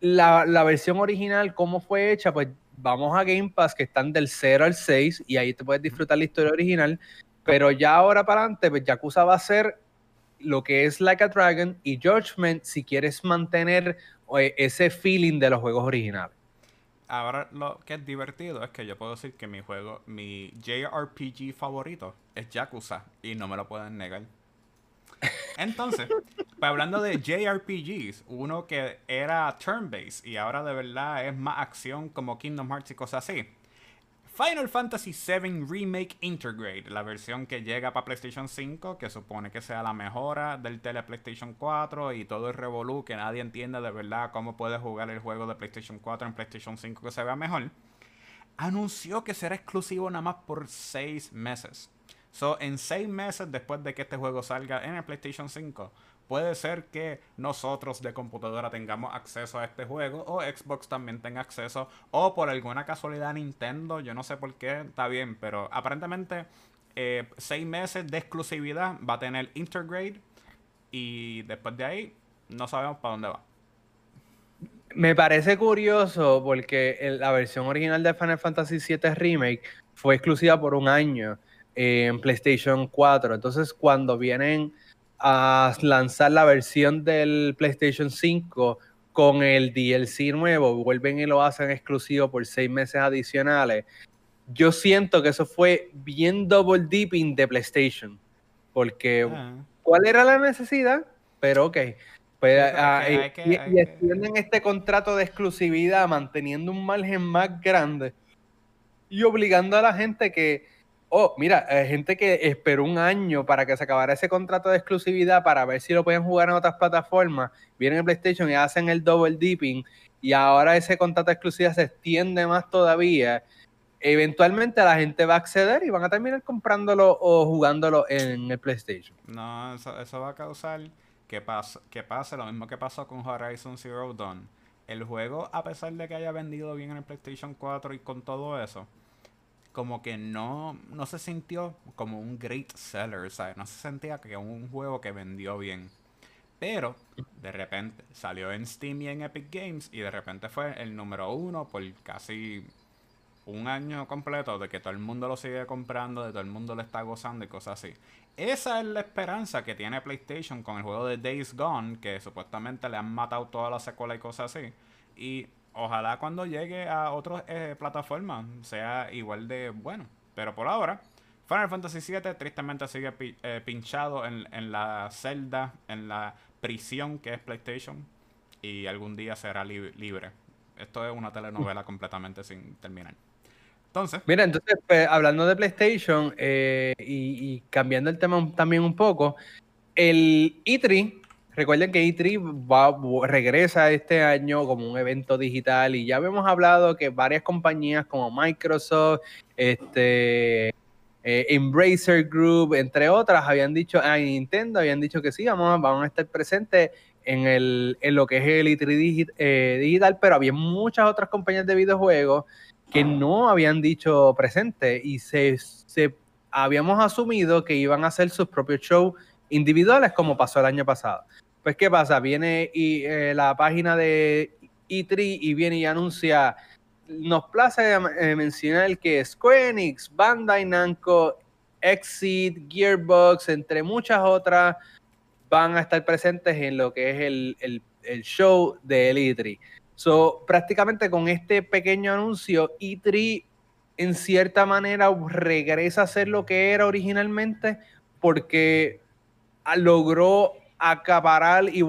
la, la versión original, cómo fue hecha, pues vamos a Game Pass que están del 0 al 6 y ahí te puedes disfrutar la historia original. Pero ya ahora para adelante, pues Yakuza va a ser lo que es Like a Dragon y Judgment si quieres mantener eh, ese feeling de los juegos originales. Ahora lo que es divertido es que yo puedo decir que mi juego, mi JRPG favorito es Yakuza y no me lo pueden negar. Entonces, pues hablando de JRPGs, uno que era turn-based y ahora de verdad es más acción como Kingdom Hearts y cosas así. Final Fantasy VII Remake Intergrade, la versión que llega para PlayStation 5, que supone que sea la mejora del tele PlayStation 4 y todo el revolú que nadie entiende de verdad cómo puede jugar el juego de PlayStation 4 en PlayStation 5 que se vea mejor, anunció que será exclusivo nada más por 6 meses. So, en 6 meses después de que este juego salga en el PlayStation 5, puede ser que nosotros de computadora tengamos acceso a este juego o Xbox también tenga acceso o por alguna casualidad Nintendo, yo no sé por qué, está bien, pero aparentemente eh, seis meses de exclusividad va a tener Intergrade y después de ahí no sabemos para dónde va. Me parece curioso porque la versión original de Final Fantasy VII Remake fue exclusiva por un año en PlayStation 4. Entonces, cuando vienen a lanzar la versión del PlayStation 5 con el DLC nuevo, vuelven y lo hacen exclusivo por seis meses adicionales. Yo siento que eso fue bien double dipping de PlayStation. Porque, ah. ¿cuál era la necesidad? Pero ok. Pues, ah, y, extienden este contrato de exclusividad manteniendo un margen más grande y obligando a la gente que Oh, mira, hay gente que esperó un año para que se acabara ese contrato de exclusividad para ver si lo pueden jugar en otras plataformas. Vienen en PlayStation y hacen el double dipping y ahora ese contrato de exclusividad se extiende más todavía. Eventualmente la gente va a acceder y van a terminar comprándolo o jugándolo en el PlayStation. No, eso, va a causar que que pase lo mismo que pasó con Horizon Zero Dawn. El juego, a pesar de que haya vendido bien en el PlayStation 4 y con todo eso, como que no, no se sintió como un great seller, ¿sabes? No se sentía que un juego que vendió bien. Pero de repente salió en Steam y en Epic Games y de repente fue el número uno por casi un año completo de que todo el mundo lo sigue comprando, de todo el mundo lo está gozando y cosas así. Esa es la esperanza que tiene PlayStation con el juego de Days Gone, que supuestamente le han matado toda la secuela y cosas así. Y ojalá cuando llegue a otras eh, plataformas sea igual de bueno. Pero por ahora, Final Fantasy VII tristemente sigue eh, pinchado en, la celda, en la prisión que es PlayStation. Y algún día será libre. Esto es una telenovela completamente sin terminar. Entonces. Mira, entonces, pues, hablando de PlayStation eh, y, y, cambiando el tema también un poco, el E3 Recuerden que E3 va, regresa este año como un evento digital y ya habíamos hablado que varias compañías como Microsoft, este, eh, Embracer Group, entre otras, habían dicho, a ah, Nintendo habían dicho que sí, vamos, vamos a estar presentes en, el, en lo que es el E3 eh, digital, pero había muchas otras compañías de videojuegos que no habían dicho presente y se, se habíamos asumido que iban a hacer sus propios shows individuales como pasó el año pasado. Pues, ¿qué pasa? Viene y, eh, la página de E3 y viene y anuncia. Nos place eh, mencionar que Square Enix, Bandai Namco, Exit, Gearbox, entre muchas otras, van a estar presentes en lo que es el, show de E3. So, prácticamente con este pequeño anuncio, E3 en cierta manera regresa a ser lo que era originalmente porque logró acaparar y,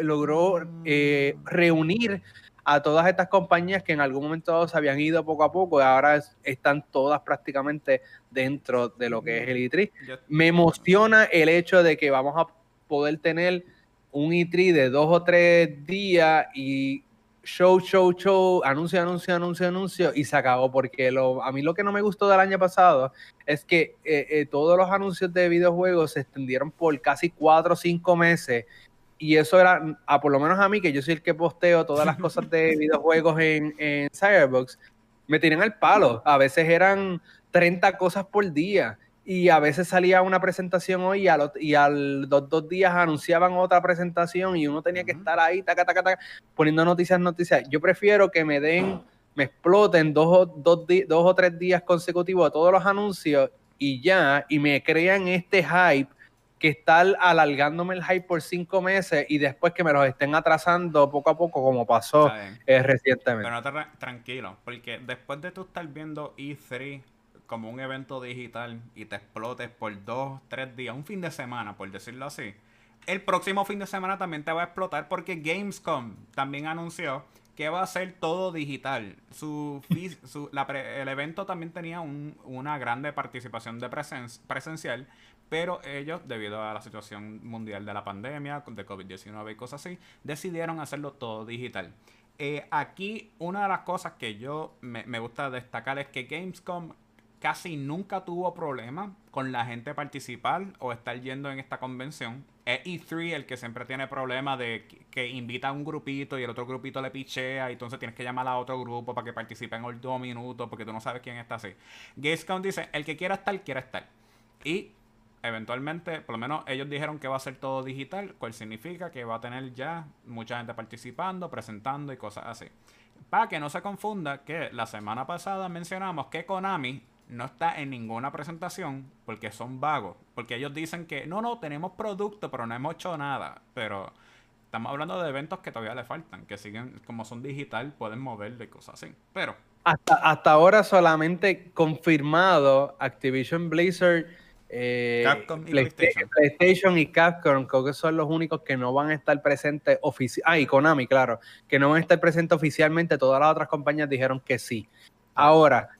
logró eh, reunir a todas estas compañías que en algún momento se habían ido poco a poco y ahora están todas prácticamente dentro de lo que es el E3. Me emociona el hecho de que vamos a poder tener un E3 de dos o tres días y show, show, show, anuncio, anuncio, anuncio, anuncio, y se acabó. Porque lo, a mí lo que no me gustó del año pasado es que eh, eh, todos los anuncios de videojuegos se extendieron por casi cuatro o cinco meses. Y eso era, a por lo menos a mí, que yo soy el que posteo todas las cosas de videojuegos en, en Cyberbox, me tienen al palo. A veces eran 30 cosas por día y a veces salía una presentación hoy y, al, y al dos, dos, días anunciaban otra presentación y uno tenía que estar ahí, taca, taca, taca, poniendo noticias, noticias. Yo prefiero que me den, me exploten dos o, dos, dos o tres días consecutivos todos los anuncios y ya, y me crean este hype que está alargándome el hype por cinco meses y después que me los estén atrasando poco a poco como pasó eh, recientemente. Pero no te tranquilo, porque después de tú estar viendo E3 como un evento digital y te explotes por dos, tres días, un fin de semana, por decirlo así, el próximo fin de semana también te va a explotar porque Gamescom también anunció que va a ser todo digital. Su, el evento también tenía una grande participación de presencial, pero ellos, debido a la situación mundial de la pandemia, de COVID-19 y cosas así, decidieron hacerlo todo digital. Eh, aquí una de las cosas que yo me, me gusta destacar es que Gamescom casi nunca tuvo problemas con la gente participar o estar yendo en esta convención. Es E3 el que siempre tiene problemas de que, invita a un grupito y el otro grupito le pichea y entonces tienes que llamar a otro grupo para que participe en dos minutos porque tú no sabes quién está así. Gamescom dice, el que quiera estar, quiere estar. Y eventualmente, por lo menos ellos dijeron que va a ser todo digital, cual significa que va a tener ya mucha gente participando, presentando y cosas así. Para que no se confunda que la semana pasada mencionamos que Konami no está en ninguna presentación porque son vagos. Porque ellos dicen que no, no, tenemos producto, pero no hemos hecho nada. Pero estamos hablando de eventos que todavía le faltan, que siguen, como son digital, pueden moverlo y cosas así. Pero. Hasta, hasta ahora solamente confirmado Activision Blizzard. Eh, Capcom y PlayStation. PlayStation. y Capcom creo que son los únicos que no van a estar presentes oficialmente. Ah, y Konami, claro, que no van a estar presentes oficialmente. Todas las otras compañías dijeron que sí. Ahora,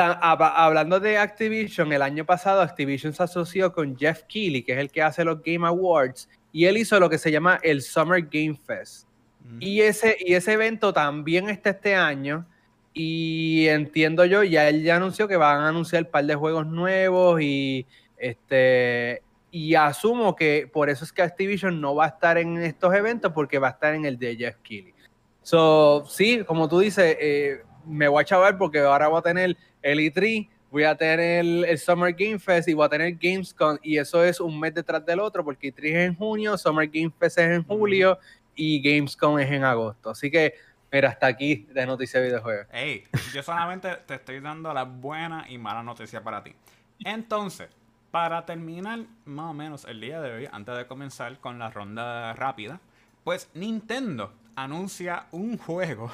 hablando de Activision, el año pasado Activision se asoció con Jeff Keighley, que es el que hace los Game Awards, y él hizo lo que se llama el Summer Game Fest. Mm. Y, ese, y ese evento también está este año. Y entiendo yo, ya él ya anunció que van a anunciar un par de juegos nuevos y este y asumo que por eso es que Activision no va a estar en estos eventos porque va a estar en el de Jeff Keighley. So, sí, como tú dices, eh, me voy a chavar porque ahora voy a tener el E3, voy a tener el, Summer Game Fest y voy a tener Gamescom y eso es un mes detrás del otro porque E3 es en junio, Summer Game Fest es en julio y Gamescom es en agosto. Así que, mira, hasta aquí de noticias de videojuegos. Hey, yo solamente te estoy dando la buena y mala noticia para ti. Entonces, para terminar más o menos el día de hoy, antes de comenzar con la ronda rápida, pues Nintendo anuncia un juego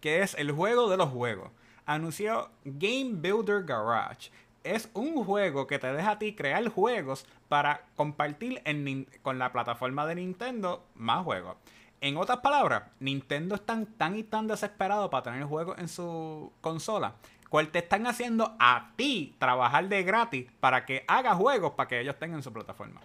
que es el juego de los juegos anunció Game Builder Garage. Es un juego que te deja a ti crear juegos para compartir con la plataforma de Nintendo más juegos. En otras palabras, Nintendo está tan y tan desesperado para tener juegos en su consola, cual te están haciendo a ti trabajar de gratis para que haga juegos para que ellos tengan su plataforma.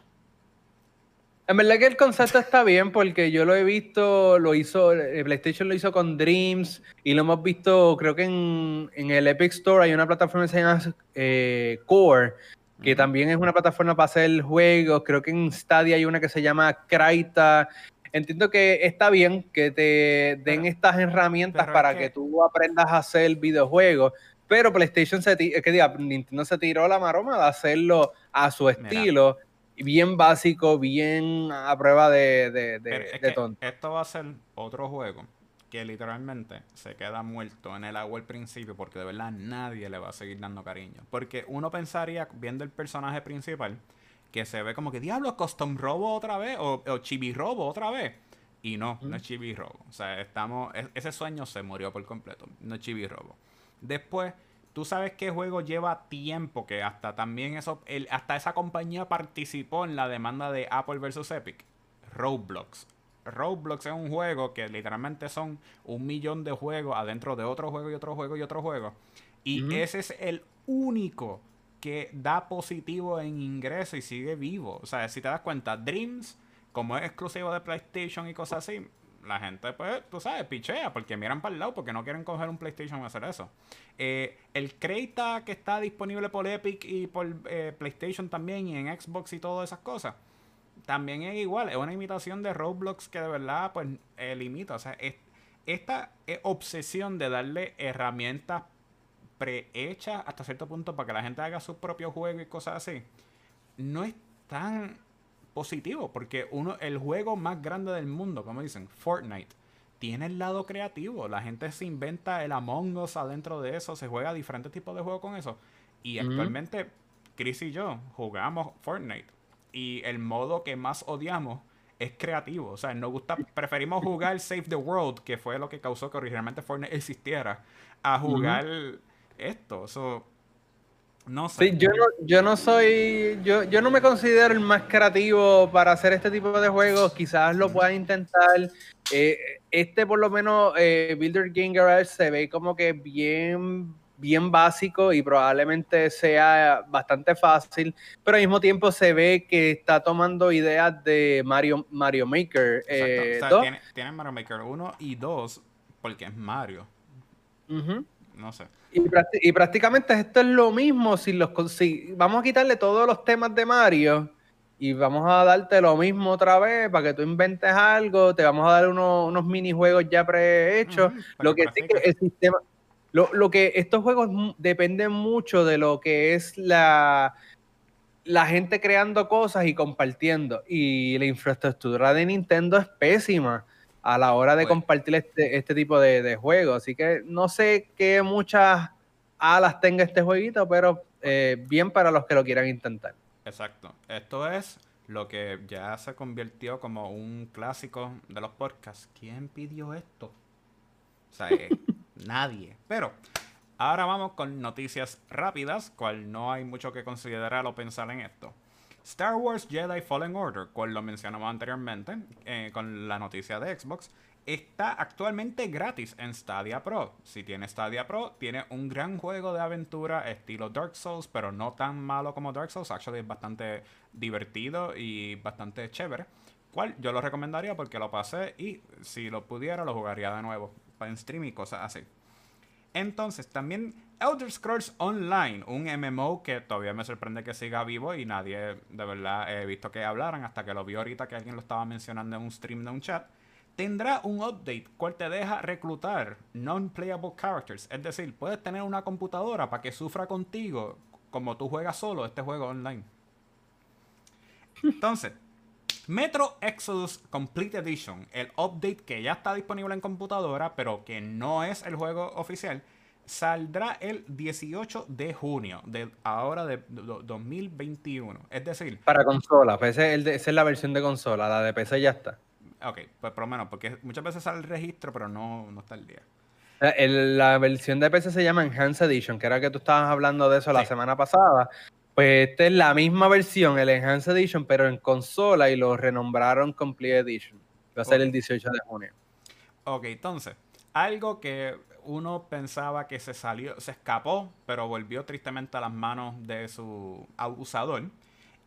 En verdad que el concepto está bien porque yo lo he visto, lo hizo, eh, PlayStation lo hizo con Dreams y lo hemos visto, creo que en, el Epic Store hay una plataforma que se llama eh, Core, que también es una plataforma para hacer juegos, creo que en Stadia hay una que se llama Kraita. Entiendo que está bien que te den estas herramientas para que... tú aprendas a hacer videojuegos, pero PlayStation se, que diga, Nintendo se tiró la maroma de hacerlo a su estilo bien básico, bien a prueba de, de, tonto. Esto va a ser otro juego que literalmente se queda muerto en el agua al principio porque de verdad nadie le va a seguir dando cariño. Porque uno pensaría, viendo el personaje principal, que se ve como que, diablo, Custom Robo otra vez o, o Chibi Robo otra vez. Y no, no es Chibi Robo. O sea, estamos, e, ese sueño se murió por completo. No es Chibi Robo. Después Tú sabes qué juego lleva tiempo, que hasta también eso, el, hasta esa compañía participó en la demanda de Apple versus Epic. Roblox. Roblox es un juego que literalmente son un millón de juegos adentro de otro juego y otro juego y otro juego. Y ese es el único que da positivo en ingreso y sigue vivo. O sea, si te das cuenta, Dreams, como es exclusivo de PlayStation y cosas así, la gente, pues, tú sabes, pichea porque miran para el lado porque no quieren coger un PlayStation y hacer eso. Eh, el Creta que está disponible por Epic y por eh, PlayStation también y en Xbox y todas esas cosas, también es igual, es una imitación de Roblox que de verdad, pues, eh, limita. O sea, esta obsesión de darle herramientas prehechas hasta cierto punto para que la gente haga su propio juego y cosas así, no es tan positivo, porque uno, el juego más grande del mundo, como dicen, Fortnite, tiene el lado creativo. La gente se inventa el Among Us adentro de eso, se juega diferentes tipos de juegos con eso. Y actualmente, Chris y yo jugamos Fortnite. Y el modo que más odiamos es creativo. O sea, nos gusta, preferimos jugar Save the World, que fue lo que causó que originalmente Fortnite existiera, a jugar esto. So, No sé. Sí, yo no, yo no soy, yo, yo no me considero el más creativo para hacer este tipo de juegos. Quizás lo pueda intentar. Eh, este, por lo menos, eh, Builder Game Garage se ve como que bien, bien básico y probablemente sea bastante fácil, pero al mismo tiempo se ve que está tomando ideas de Mario, Mario Maker. Eh, tiene, Mario Maker 1 y 2 porque es Mario. No sé. Y, prácticamente esto es lo mismo. Si los vamos a quitarle todos los temas de Mario y vamos a darte lo mismo otra vez para que tú inventes algo. Te vamos a dar unos minijuegos ya prehechos. lo que sí que el sistema. Lo, que estos juegos dependen mucho de lo que es la, la gente creando cosas y compartiendo. Y la infraestructura de Nintendo es pésima a la hora de compartir este, este tipo de, juegos. Así que no sé qué muchas alas tenga este jueguito, pero eh, bien para los que lo quieran intentar. Exacto. Esto es lo que ya se convirtió como un clásico de los podcasts. ¿Quién pidió esto? O sea, eh, nadie. Pero ahora vamos con noticias rápidas, cual no hay mucho que considerar o pensar en esto. Star Wars Jedi Fallen Order, cual lo mencionamos anteriormente eh, con la noticia de Xbox, está actualmente gratis en Stadia Pro. Si tiene Stadia Pro, tiene un gran juego de aventura estilo Dark Souls, pero no tan malo como Dark Souls. Actually es bastante divertido y bastante chévere. Cual yo lo recomendaría porque lo pasé y si lo pudiera lo jugaría de nuevo en stream y cosas así. Entonces, también Elder Scrolls Online, un MMO que todavía me sorprende que siga vivo y nadie de verdad he visto que hablaran hasta que lo vi ahorita que alguien lo estaba mencionando en un stream de un chat. Tendrá un update cual te deja reclutar non-playable characters. Es decir, puedes tener una computadora para que sufra contigo como tú juegas solo este juego online. Entonces, Metro Exodus Complete Edition, el update que ya está disponible en computadora, pero que no es el juego oficial, saldrá el 18 de junio, de ahora de 2021. Es decir... Para consola, pues esa es la versión de consola, la de PC ya está. Ok, pues por lo menos, porque muchas veces sale el registro, pero no, no está el día. La, versión de PC se llama Enhanced Edition, que era que tú estabas hablando de eso la semana pasada. Pues esta es la misma versión, el Enhanced Edition, pero en consola y lo renombraron Complete Edition. Va a ser el 18 de junio. Ok, entonces, algo que uno pensaba que se salió, se escapó, pero volvió tristemente a las manos de su abusador.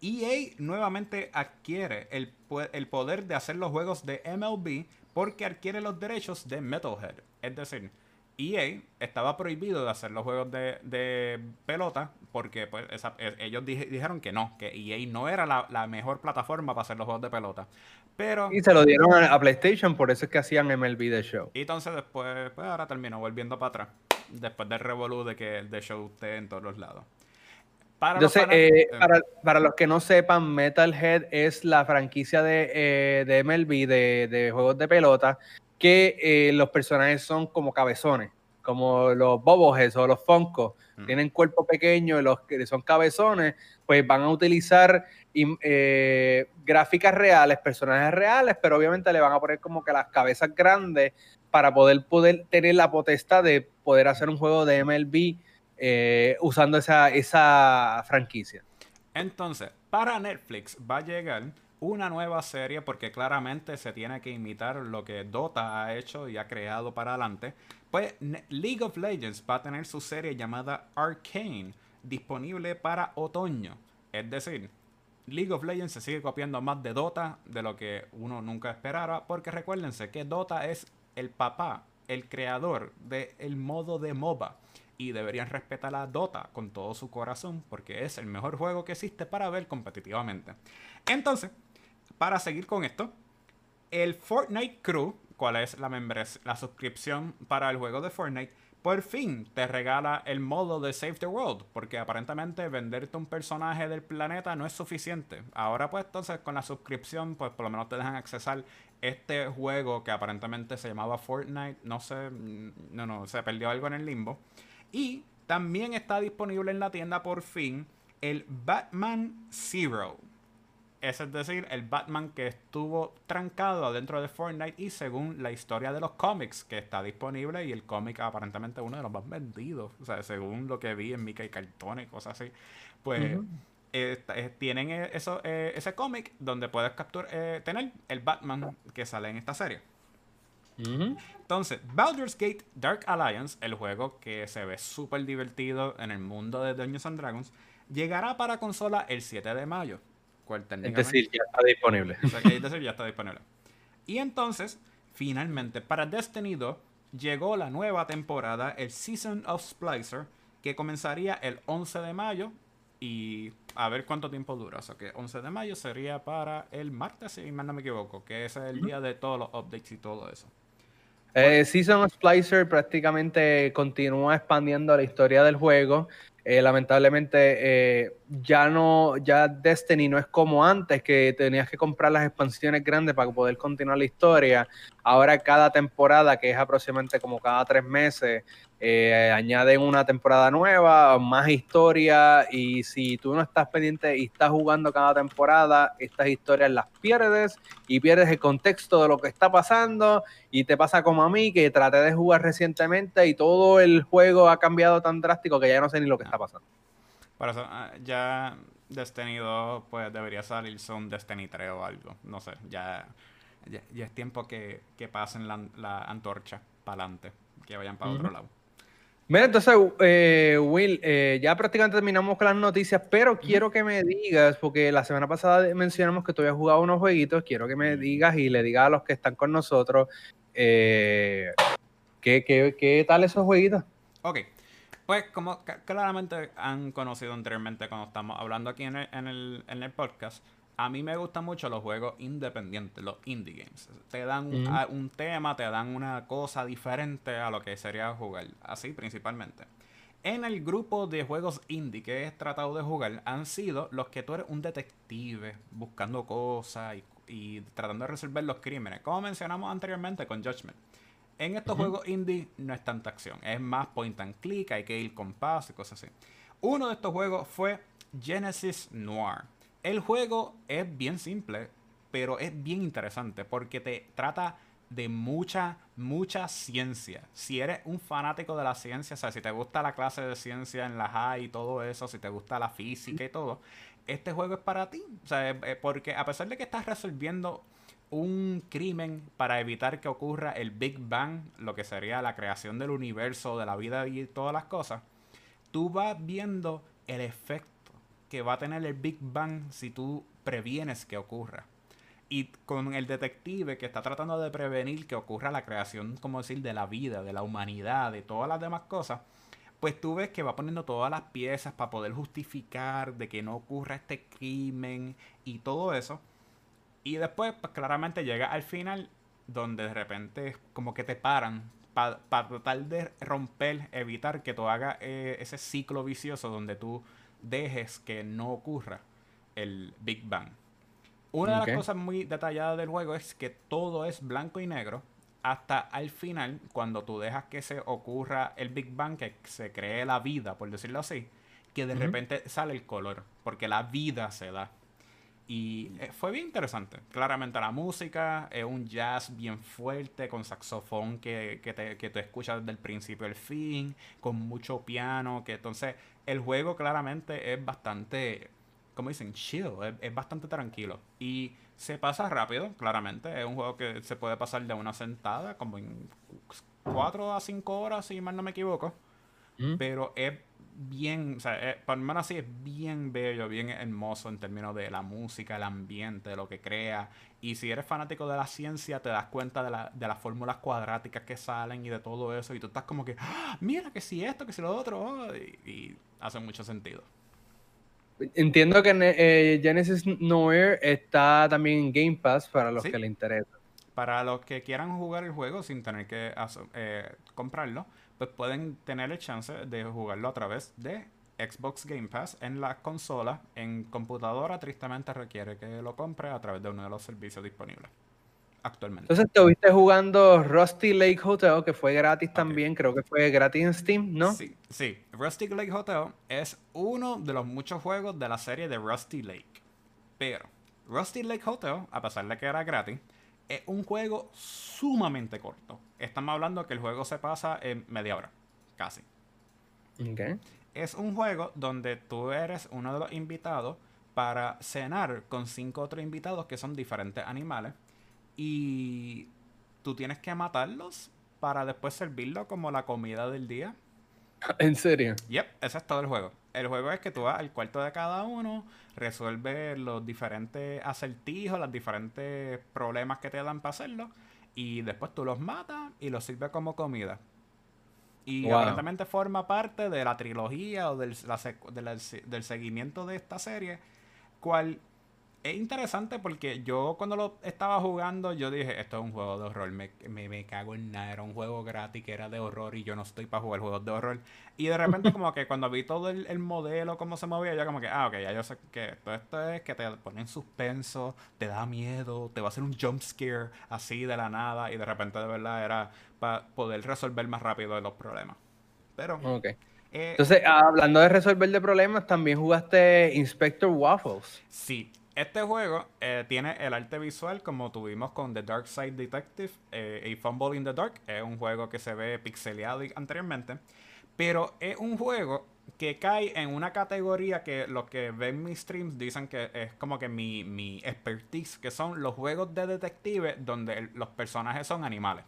EA nuevamente adquiere el, el poder de hacer los juegos de MLB porque adquiere los derechos de Metalhead. Es decir, EA estaba prohibido de hacer los juegos de, pelota porque pues, ellos dijeron que no, que EA no era la, mejor plataforma para hacer los juegos de pelota. Pero, y se lo dieron a, PlayStation, por eso es que hacían MLB The Show. Y entonces después, pues ahora terminó volviendo para atrás, después del revolú de que el The Show esté en todos los lados. Para Entonces, los eh, eh, para, los que no sepan, Metalhead es la franquicia de, eh, MLB, de, juegos de pelota, que eh, los personajes son como cabezones, como los Boboheads o los Funko. Mm. Tienen cuerpo pequeño y los que son cabezones, pues van a utilizar eh, gráficas reales, personajes reales, pero obviamente le van a poner como que las cabezas grandes para poder, poder tener la potestad de poder hacer un juego de MLB eh, usando esa, esa franquicia. Entonces, para Netflix va a llegar una nueva serie porque claramente se tiene que imitar lo que Dota ha hecho y ha creado para adelante. League of Legends va a tener su serie llamada Arcane disponible para otoño. Es decir, League of Legends se sigue copiando más de Dota de lo que uno nunca esperara porque recuérdense que Dota es el papá, el creador del modo de MOBA y deberían respetar a Dota con todo su corazón porque es el mejor juego que existe para ver competitivamente. Entonces, para seguir con esto, el Fortnite Crew, cuál es la, la suscripción para el juego de Fortnite, por fin te regala el modo de Save the World, porque aparentemente venderte un personaje del planeta no es suficiente. Ahora pues entonces con la suscripción pues por lo menos te dejan accesar este juego que aparentemente se llamaba Fortnite, no sé, no, no, se perdió algo en el limbo. Y también está disponible en la tienda por fin el Batman Zero Es decir, el Batman que estuvo trancado adentro de Fortnite y según la historia de los cómics que está disponible y el cómic aparentemente uno de los más vendidos, o sea, según lo que vi en Mickey Cartón y cosas así, pues eh, tienen e, eso, eh, ese cómic donde puedes capturar, eh, tener el Batman que sale en esta serie. Entonces, Baldur's Gate Dark Alliance, el juego que se ve súper divertido en el mundo de Dungeons and Dragons, llegará para consola el 7 de mayo. Es decir, ya está disponible. es decir, ya está disponible. Y entonces, finalmente, para Destiny 2, llegó la nueva temporada, el Season of Splicer, que comenzaría el 11 de mayo y a ver cuánto tiempo dura. O sea que 11 de mayo sería para el martes, si no me equivoco, que ese es el día de todos los updates y todo eso. Eh, Season of Splicer prácticamente continúa expandiendo la historia del juego. Eh, lamentablemente eh, ya no, ya Destiny no es como antes que tenías que comprar las expansiones grandes para poder continuar la historia. Ahora cada temporada, que es aproximadamente como cada tres meses, eh, añaden una temporada nueva, más historia y si tú no estás pendiente y estás jugando cada temporada, estas historias las pierdes y pierdes el contexto de lo que está pasando y te pasa como a mí que traté de jugar recientemente y todo el juego ha cambiado tan drástico que ya no sé ni lo que está pasando. Por eso, ah, ya Destiny 2 pues debería salir un Destiny 3 o algo, no sé, ya, ya, es tiempo que, pasen la, antorcha para adelante, que vayan para otro lado. Mira, entonces, eh, Will, eh, ya prácticamente terminamos con las noticias, pero quiero que me digas, porque la semana pasada mencionamos que tú habías jugado unos jueguitos, quiero que me digas y le digas a los que están con nosotros eh, ¿qué, qué, tal esos jueguitos. Ok, pues como claramente han conocido anteriormente cuando estamos hablando aquí en el, en el podcast, a mí me gustan mucho los juegos independientes, los indie games. Te dan un tema, te dan una cosa diferente a lo que sería jugar. Así principalmente. En el grupo de juegos indie que he tratado de jugar han sido los que tú eres un detective buscando cosas y, tratando de resolver los crímenes. Como mencionamos anteriormente con Judgment. En estos juegos indie no es tanta acción. Es más point and click, hay que ir con paso y cosas así. Uno de estos juegos fue Genesis Noir. El juego es bien simple, pero es bien interesante porque te trata de mucha, mucha ciencia. Si eres un fanático de la ciencia, o sea, si te gusta la clase de ciencia en la high y todo eso, si te gusta la física y todo, este juego es para ti. O sea, porque a pesar de que estás resolviendo un crimen para evitar que ocurra el Big Bang, lo que sería la creación del universo, de la vida y todas las cosas, tú vas viendo el efecto que va a tener el Big Bang si tú previenes que ocurra. Y con el detective que está tratando de prevenir que ocurra la creación, como decir, de la vida, de la humanidad, de todas las demás cosas, pues tú ves que va poniendo todas las piezas para poder justificar de que no ocurra este crimen y todo eso. Y después, pues claramente llega al final donde de repente como que te paran para tratar de romper, evitar que tú hagas eh, ese ciclo vicioso donde tú dejes que no ocurra el Big Bang. Una de las cosas muy detalladas del juego es que todo es blanco y negro hasta al final, cuando tú dejas que se ocurra el Big Bang, que se cree la vida, por decirlo así, que de repente sale el color, porque la vida se da. Y eh, fue bien interesante. Claramente la música es un jazz bien fuerte, con saxofón que, que, te, que te escuchas desde el principio al fin, con mucho piano, que entonces el juego claramente es bastante, como dicen, chill, es, bastante tranquilo. Y se pasa rápido, claramente. Es un juego que se puede pasar de una sentada, como en 4 a 5 horas, si mal no me equivoco. Mm. Pero es bien, o sea, eh, por lo menos así es bien bello, bien hermoso en términos de la música, el ambiente, lo que crea. Y si eres fanático de la ciencia, te das cuenta de, la, de las fórmulas cuadráticas que salen y de todo eso. Y tú estás como que, ¡Ah! mira que si esto, que si lo otro. Oh", y, hace mucho sentido. Entiendo que eh, Genesis Nowhere está también en Game Pass para los que le interesa. Para los que quieran jugar el juego sin tener que eh, comprarlo pues pueden tener el chance de jugarlo a través de Xbox Game Pass en la consola. En computadora, tristemente requiere que lo compre a través de uno de los servicios disponibles actualmente. Entonces, te estuviste jugando Rusty Lake Hotel, que fue gratis también, creo que fue gratis en Steam, ¿no? Sí, sí. Rusty Lake Hotel es uno de los muchos juegos de la serie de Rusty Lake. Pero Rusty Lake Hotel, a pesar de que era gratis, es un juego sumamente corto. Estamos hablando que el juego se pasa en media hora, casi. Okay. Es un juego donde tú eres uno de los invitados para cenar con cinco otros invitados que son diferentes animales. Y tú tienes que matarlos para después servirlo como la comida del día. ¿En serio? Yep, ese es todo el juego. El juego es que tú vas al cuarto de cada uno, resuelves los diferentes acertijos, los diferentes problemas que te dan para hacerlo, y después tú los matas y los sirves como comida. Y aparentemente forma parte de la trilogía o del, del seguimiento de esta serie, cual es interesante porque yo cuando lo estaba jugando, yo dije, esto es un juego de horror, me, me, cago en nada, era un juego gratis que era de horror y yo no estoy para jugar juegos de horror. Y de repente como que cuando vi todo el, modelo, cómo se movía, yo como que, ah, ok, ya yo sé que todo esto es que te pone en suspenso, te da miedo, te va a hacer un jump scare así de la nada y de repente de verdad era para poder resolver más rápido los problemas. Pero... Ok. Eh, Entonces, hablando de resolver de problemas, también jugaste Inspector Waffles. Sí, este juego eh, tiene el arte visual como tuvimos con The Dark Side Detective eh, A Fumble in the Dark. Es un juego que se ve pixeleado anteriormente. Pero es un juego que cae en una categoría que los que ven mis streams dicen que es como que mi, mi expertise, que son los juegos de detective donde los personajes son animales.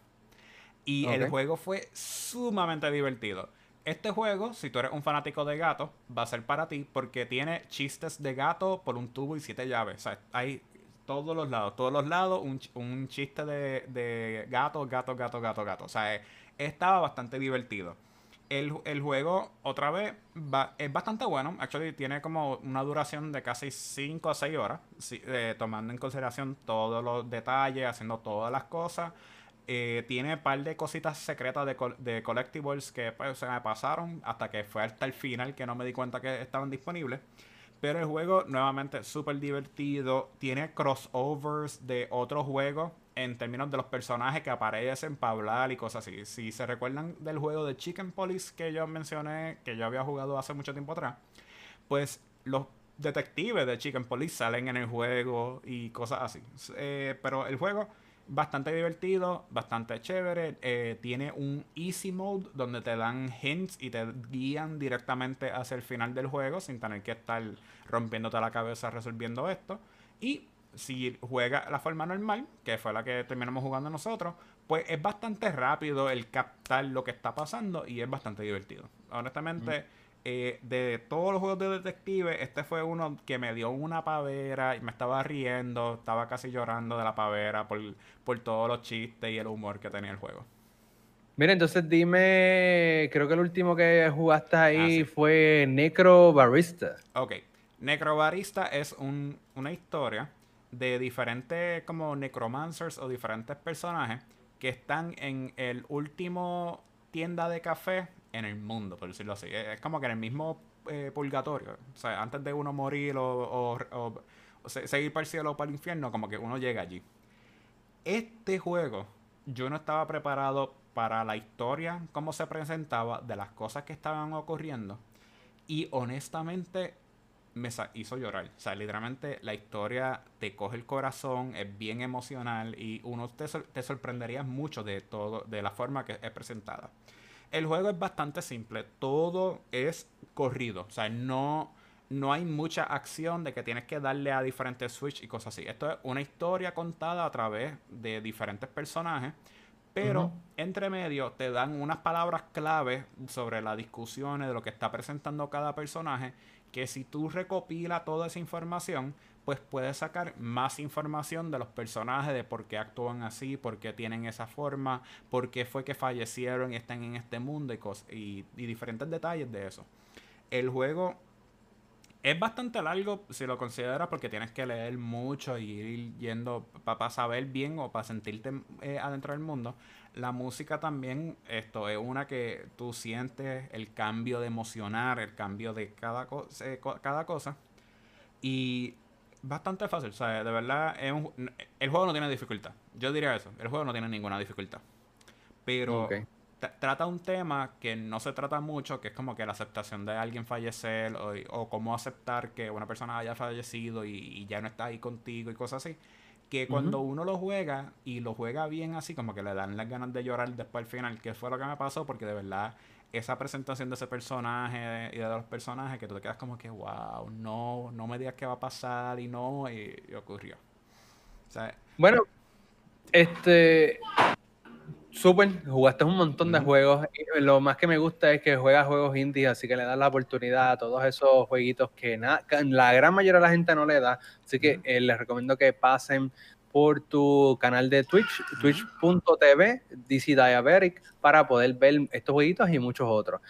Y el juego fue sumamente divertido. Este juego, si tú eres un fanático de gato, va a ser para ti porque tiene chistes de gato por un tubo y siete llaves. O sea, hay todos los lados, todos los lados un, chiste de, gato, gato, gato, gato, gato. O sea, estaba bastante divertido. El, juego, otra vez, es bastante bueno. Actually, tiene como una duración de casi 5 a 6 horas, eh, tomando en consideración todos los detalles, haciendo todas las cosas. Eh, tiene un par de cositas secretas de, de collectibles que pues, se me pasaron hasta que fue hasta el final que no me di cuenta que estaban disponibles. Pero el juego, nuevamente, súper divertido. Tiene crossovers de otros juegos en términos de los personajes que aparecen para hablar y cosas así. Si se recuerdan del juego de Chicken Police que yo mencioné, que yo había jugado hace mucho tiempo atrás, pues los detectives de Chicken Police salen en el juego y cosas así. Eh, pero el juego bastante divertido, bastante chévere. Eh, tiene un easy mode donde te dan hints y te guían directamente hacia el final del juego sin tener que estar rompiéndote la cabeza resolviendo esto. Y si juega la forma normal, que fue la que terminamos jugando nosotros, pues es bastante rápido el captar lo que está pasando y es bastante divertido. Honestamente. Eh, de todos los juegos de detective, este fue uno que me dio una pavera y me estaba riendo, estaba casi llorando de la pavera por, por todos los chistes y el humor que tenía el juego. Mira, entonces dime, creo que el último que jugaste ahí ah, fue Necro Barista. Ok, Necro Barista es una historia de diferentes como necromancers o diferentes personajes que están en el último tienda de café en el mundo, por decirlo así. Es como que en el mismo eh, purgatorio. O sea, antes de uno morir o, seguir para el cielo o para el infierno, como que uno llega allí. Este juego, yo no estaba preparado para la historia, cómo se presentaba, de las cosas que estaban ocurriendo. Y honestamente me hizo llorar. O sea, literalmente la historia te coge el corazón, es bien emocional y uno te, te sorprendería mucho de todo, de la forma que es presentada. El juego es bastante simple. Todo es corrido. O sea, no, no hay mucha acción de que tienes que darle a diferentes switch y cosas así. Esto es una historia contada a través de diferentes personajes. Pero entre medio te dan unas palabras clave sobre las discusiones de lo que está presentando cada personaje. Que si tú recopilas toda esa información, pues puedes sacar más información de los personajes, de por qué actúan así, por qué tienen esa forma, por qué fue que fallecieron y están en este mundo y, y, y diferentes detalles de eso. El juego es bastante largo si lo consideras porque tienes que leer mucho y ir yendo para saber bien o para sentirte eh, adentro del mundo. La música también, esto es una que tú sientes el cambio de emocionar, el cambio de cada, eh, cada cosa. Y bastante fácil. O sea, de verdad, es un, el juego no tiene dificultad. Yo diría eso. El juego no tiene ninguna dificultad. Pero trata un tema que no se trata mucho, que es como que la aceptación de alguien fallecer o, cómo aceptar que una persona haya fallecido y, ya no está ahí contigo y cosas así. Que cuando uno lo juega y lo juega bien así, como que le dan las ganas de llorar después al final, que fue lo que me pasó, porque de verdad esa presentación de ese personaje y de los personajes que tú te quedas como que, wow, no, no me digas qué va a pasar y no, y, ocurrió. bueno, este, súper, jugaste un montón de juegos. Y lo más que me gusta es que juegas juegos indies, así que le das la oportunidad a todos esos jueguitos que, la gran mayoría de la gente no le da. Así que eh, les recomiendo que pasen por tu canal de Twitch, twitch.tv, DC Diabetic, para poder ver estos jueguitos y muchos otros.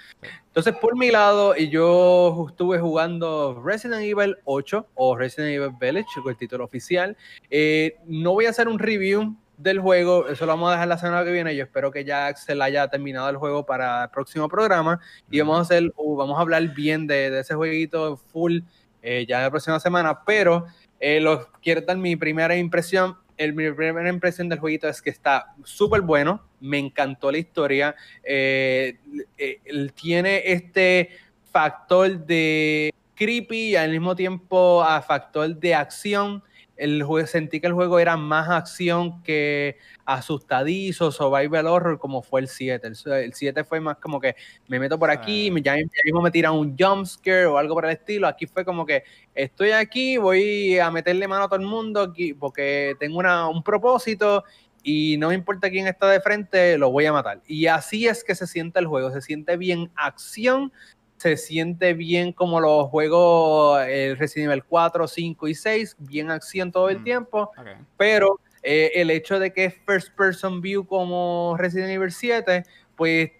Entonces, por mi lado, yo estuve jugando Resident Evil 8 o Resident Evil Village, el título oficial. Eh, no voy a hacer un review del juego, eso lo vamos a dejar la semana que viene. Yo espero que ya Axel haya terminado el juego para el próximo programa y vamos a hacer, uh, vamos a hablar bien de, ese jueguito full eh, ya la próxima semana, pero eh, quiero dar mi primera impresión. El, mi primera impresión del jueguito es que está súper bueno. Me encantó la historia. Eh, eh, tiene este factor de creepy y al mismo tiempo a factor de acción el juego, sentí que el juego era más acción que asustadizo, survival horror, como fue el 7. El, 7 fue más como que me meto por aquí, me, ya, mismo me tiran un jumpscare o algo por el estilo. Aquí fue como que estoy aquí, voy a meterle mano a todo el mundo aquí porque tengo una, un propósito y no me importa quién está de frente, lo voy a matar. Y así es que se siente el juego, se siente bien acción, se siente bien como los juegos el Resident Evil 4, 5 y 6, bien acción todo el mm, tiempo, pero eh, el hecho de que es first person view como Resident Evil 7, pues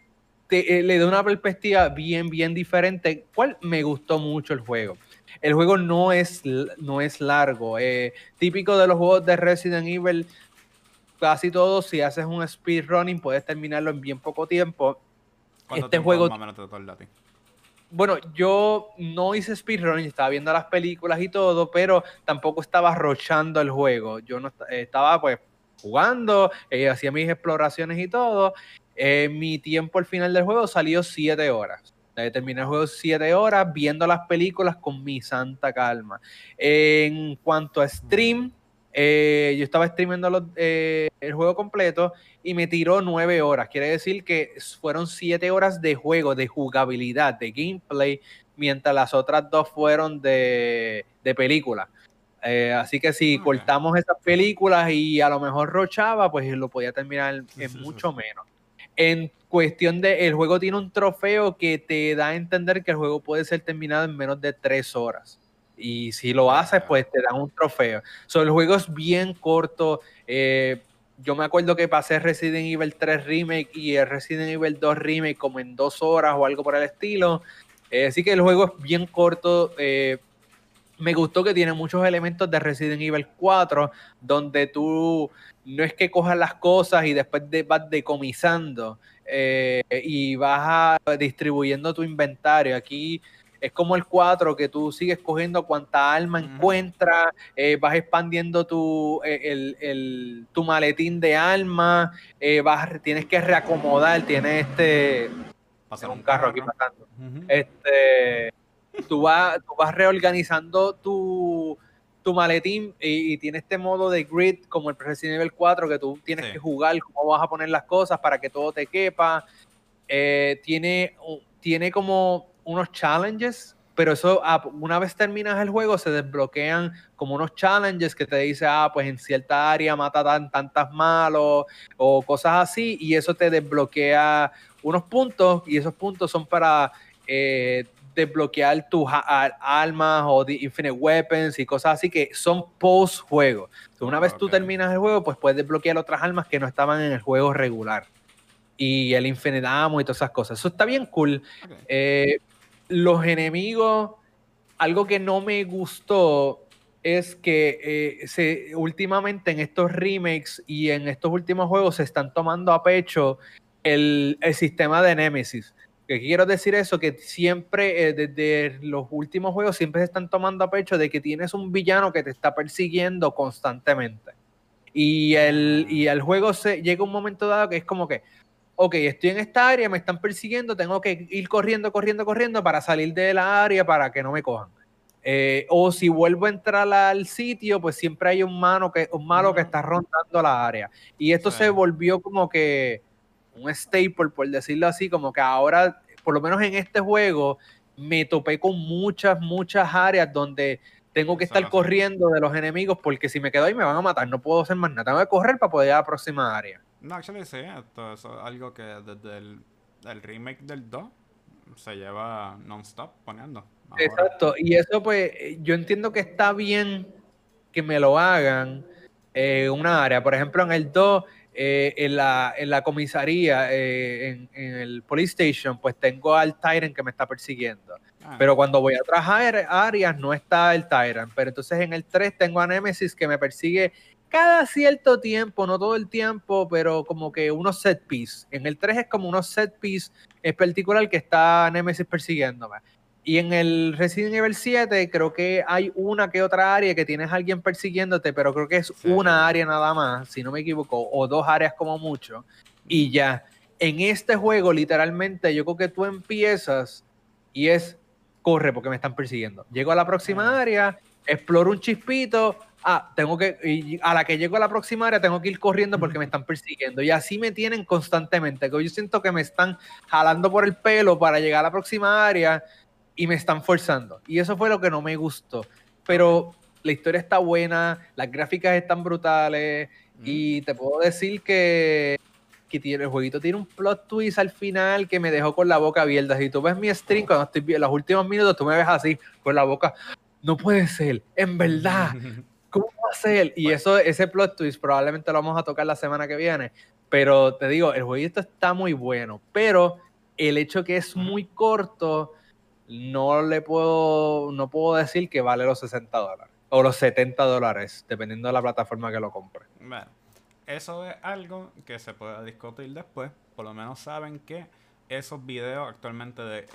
te, eh, le da una perspectiva bien, bien diferente, cual me gustó mucho el juego. El juego no es, no es largo, eh, típico de los juegos de Resident Evil, casi todos, si haces un speedrunning, puedes terminarlo en bien poco tiempo. Este juego... Más bueno, yo no hice speedrun, estaba viendo las películas y todo, pero tampoco estaba rochando el juego. Yo no estaba pues jugando, eh, hacía mis exploraciones y todo. Eh, mi tiempo al final del juego salió siete horas. Terminé el juego siete horas viendo las películas con mi santa calma. En cuanto a stream, eh, yo estaba streamando eh, el juego completo y me tiró nueve horas. Quiere decir que fueron siete horas de juego, de jugabilidad, de gameplay, mientras las otras dos fueron de, película. Eh, así que si cortamos esas películas y a lo mejor rochaba, pues lo podía terminar en mucho menos. En cuestión de, el juego tiene un trofeo que te da a entender que el juego puede ser terminado en menos de tres horas. Y si lo haces, pues te dan un trofeo. So, el juego es bien corto. Eh, yo me acuerdo que pasé Resident Evil 3 Remake y el Resident Evil 2 Remake como en dos horas o algo por el estilo. Eh, así que el juego es bien corto. Eh, me gustó que tiene muchos elementos de Resident Evil 4, donde tú no es que cojas las cosas y después vas decomisando y vas distribuyendo tu inventario. Aquí es como el 4 que tú sigues cogiendo cuanta alma encuentras, eh, vas expandiendo tu, eh, el, tu maletín de alma, eh, vas, tienes que reacomodar, tienes este... Pasar un carro aquí pasando. Este, tú, vas, tú vas reorganizando tu, tu maletín y, tiene este modo de grid como el Resident Nivel 4 que tú tienes que jugar cómo vas a poner las cosas para que todo te quepa. tiene, tiene como unos challenges, pero eso ah, una vez terminas el juego se desbloquean como unos challenges que te dice, ah, pues en cierta área mata tan, tantas malos o cosas así, y eso te desbloquea unos puntos y esos puntos son para eh, desbloquear tus armas o infinite weapons y cosas así que son post juego. una vez tú terminas el juego, pues puedes desbloquear otras armas que no estaban en el juego regular. Y el infinite ammo y todas esas cosas. Eso está bien cool. Eh, los enemigos, algo que no me gustó es que eh, últimamente en estos remakes y en estos últimos juegos se están tomando a pecho el, sistema de Nemesis. ¿Qué quiero decir eso? Que siempre, eh, desde los últimos juegos, siempre se están tomando a pecho de que tienes un villano que te está persiguiendo constantemente. Y el, y el juego se, llega un momento dado que es como que, ok, estoy en esta área, me están persiguiendo, tengo que ir corriendo, corriendo, corriendo para salir de la área para que no me cojan. Eh, o si vuelvo a entrar al sitio, pues siempre hay un, mano que, un malo que está rondando la área. Y esto se volvió como que un staple, por decirlo así, como que ahora, por lo menos en este juego, me topé con muchas, muchas áreas donde tengo que estar corriendo de los enemigos porque si me quedo ahí me van a matar, no puedo hacer más nada, tengo que correr para poder ir a la próxima área. No, actually sí, esto es algo que desde el, remake del 2 se lleva non-stop poniendo. Exacto, y eso pues yo entiendo que está bien que me lo hagan en una área, por ejemplo en el 2 eh, en, la, en, la, comisaría, eh, en, el police station, pues tengo al Tyrant que me está persiguiendo. Ah. Pero cuando voy a otras áreas no está el Tyrant. Pero entonces en el 3 tengo a Nemesis que me persigue cada cierto tiempo, no todo el tiempo, pero como que unos set piece. En el 3 es como unos set piece en particular que está Nemesis persiguiéndome. Y en el Resident Evil 7 creo que hay una que otra área que tienes a alguien persiguiéndote, pero creo que es una área nada más, si no me equivoco, o dos áreas como mucho. Y ya, en este juego literalmente yo creo que tú empiezas y es, corre porque me están persiguiendo. Llego a la próxima área, exploro un chispito, ah, tengo que, y a la que llego a la próxima área tengo que ir corriendo porque me están persiguiendo. Y así me tienen constantemente, que yo siento que me están jalando por el pelo para llegar a la próxima área y me están forzando. Y eso fue lo que no me gustó. Pero la historia está buena, las gráficas están brutales y te puedo decir que, que tiene, el jueguito tiene un plot twist al final que me dejó con la boca abierta. Si tú ves mi stream cuando estoy en los últimos minutos, tú me ves así, con la boca. No puede ser, en verdad. ¿Cómo va a ser? Y eso, ese plot twist probablemente lo vamos a tocar la semana que viene. Pero te digo, el jueguito está muy bueno. Pero el hecho que es muy corto no le puedo, no puedo decir que vale los 60 dólares o los 70 dólares, dependiendo de la plataforma que lo compre. Bueno, eso es algo que se puede discutir después. Por lo menos saben que esos videos actualmente de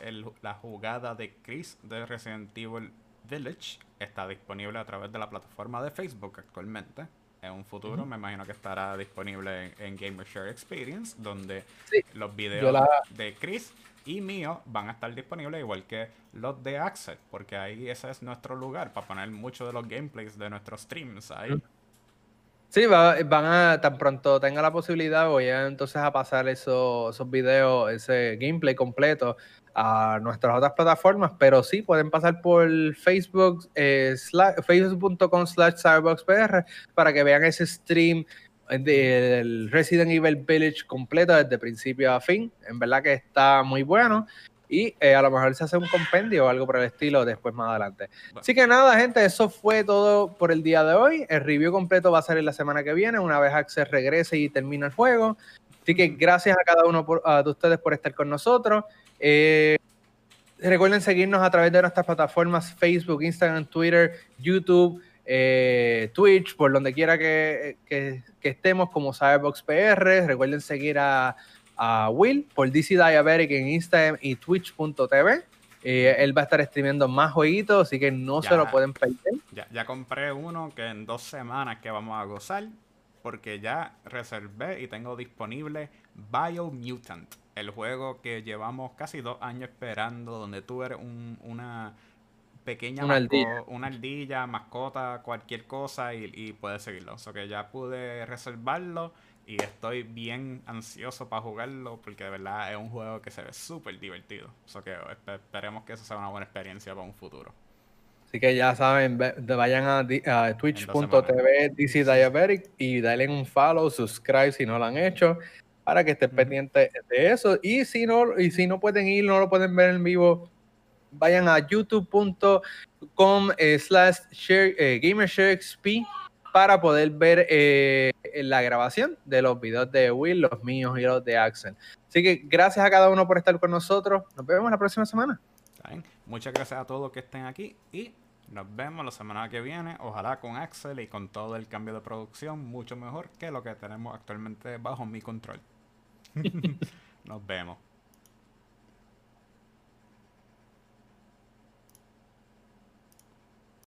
la jugada de Chris de Resident Evil Village está disponible a través de la plataforma de Facebook actualmente. En un futuro me imagino que estará disponible en, Gamer Share Experience, donde los videos de Chris y mío van a estar disponibles igual que los de Axel, porque ahí ese es nuestro lugar para poner muchos de los gameplays de nuestros streams ahí. Sí, van a, tan pronto tenga la posibilidad, voy a entonces a pasar esos, esos videos, ese gameplay completo a nuestras otras plataformas, pero sí, pueden pasar por Facebook, eh, facebook.com slash cyberboxpr para que vean ese stream del Resident Evil Village completo desde principio a fin. En verdad que está muy bueno. Y eh, a lo mejor se hace un compendio o algo por el estilo después más adelante. Así que nada, gente, eso fue todo por el día de hoy. El review completo va a salir la semana que viene, una vez Axel regrese y termine el juego. Así que gracias a cada uno de ustedes por estar con nosotros. Eh, recuerden seguirnos a través de nuestras plataformas Facebook, Instagram, Twitter, YouTube. Eh, Twitch, por donde quiera que, estemos como Cyberbox PR. Recuerden seguir a, Will por DC Diabetic en Instagram y Twitch.tv. Eh, él va a estar streamiendo más jueguitos, así que no se lo pueden perder. Ya, ya compré uno que en dos semanas que vamos a gozar, porque ya reservé y tengo disponible Biomutant, el juego que llevamos casi dos años esperando, donde tú eres una pequeña una, ardilla. mascota, cualquier cosa y, puedes seguirlo. O sea que ya pude reservarlo y estoy bien ansioso para jugarlo porque de verdad es un juego que se ve súper divertido. O sea que esperemos que eso sea una buena experiencia para un futuro. Así que ya saben, vayan a, twitch.tv DC Diabetic y denle un follow, subscribe si no lo han hecho, para que estén pendientes de eso. Y si no, y si no pueden ir, no lo pueden ver en vivo, vayan a youtube.com eh, slash eh, gamersharexp para poder ver eh, la grabación de los videos de Will, los míos y los de Axel. Así que gracias a cada uno por estar con nosotros. Nos vemos la próxima semana. Muchas gracias a todos que estén aquí y nos vemos la semana que viene. Ojalá con Axel y con todo el cambio de producción mucho mejor que lo que tenemos actualmente bajo mi control. nos vemos.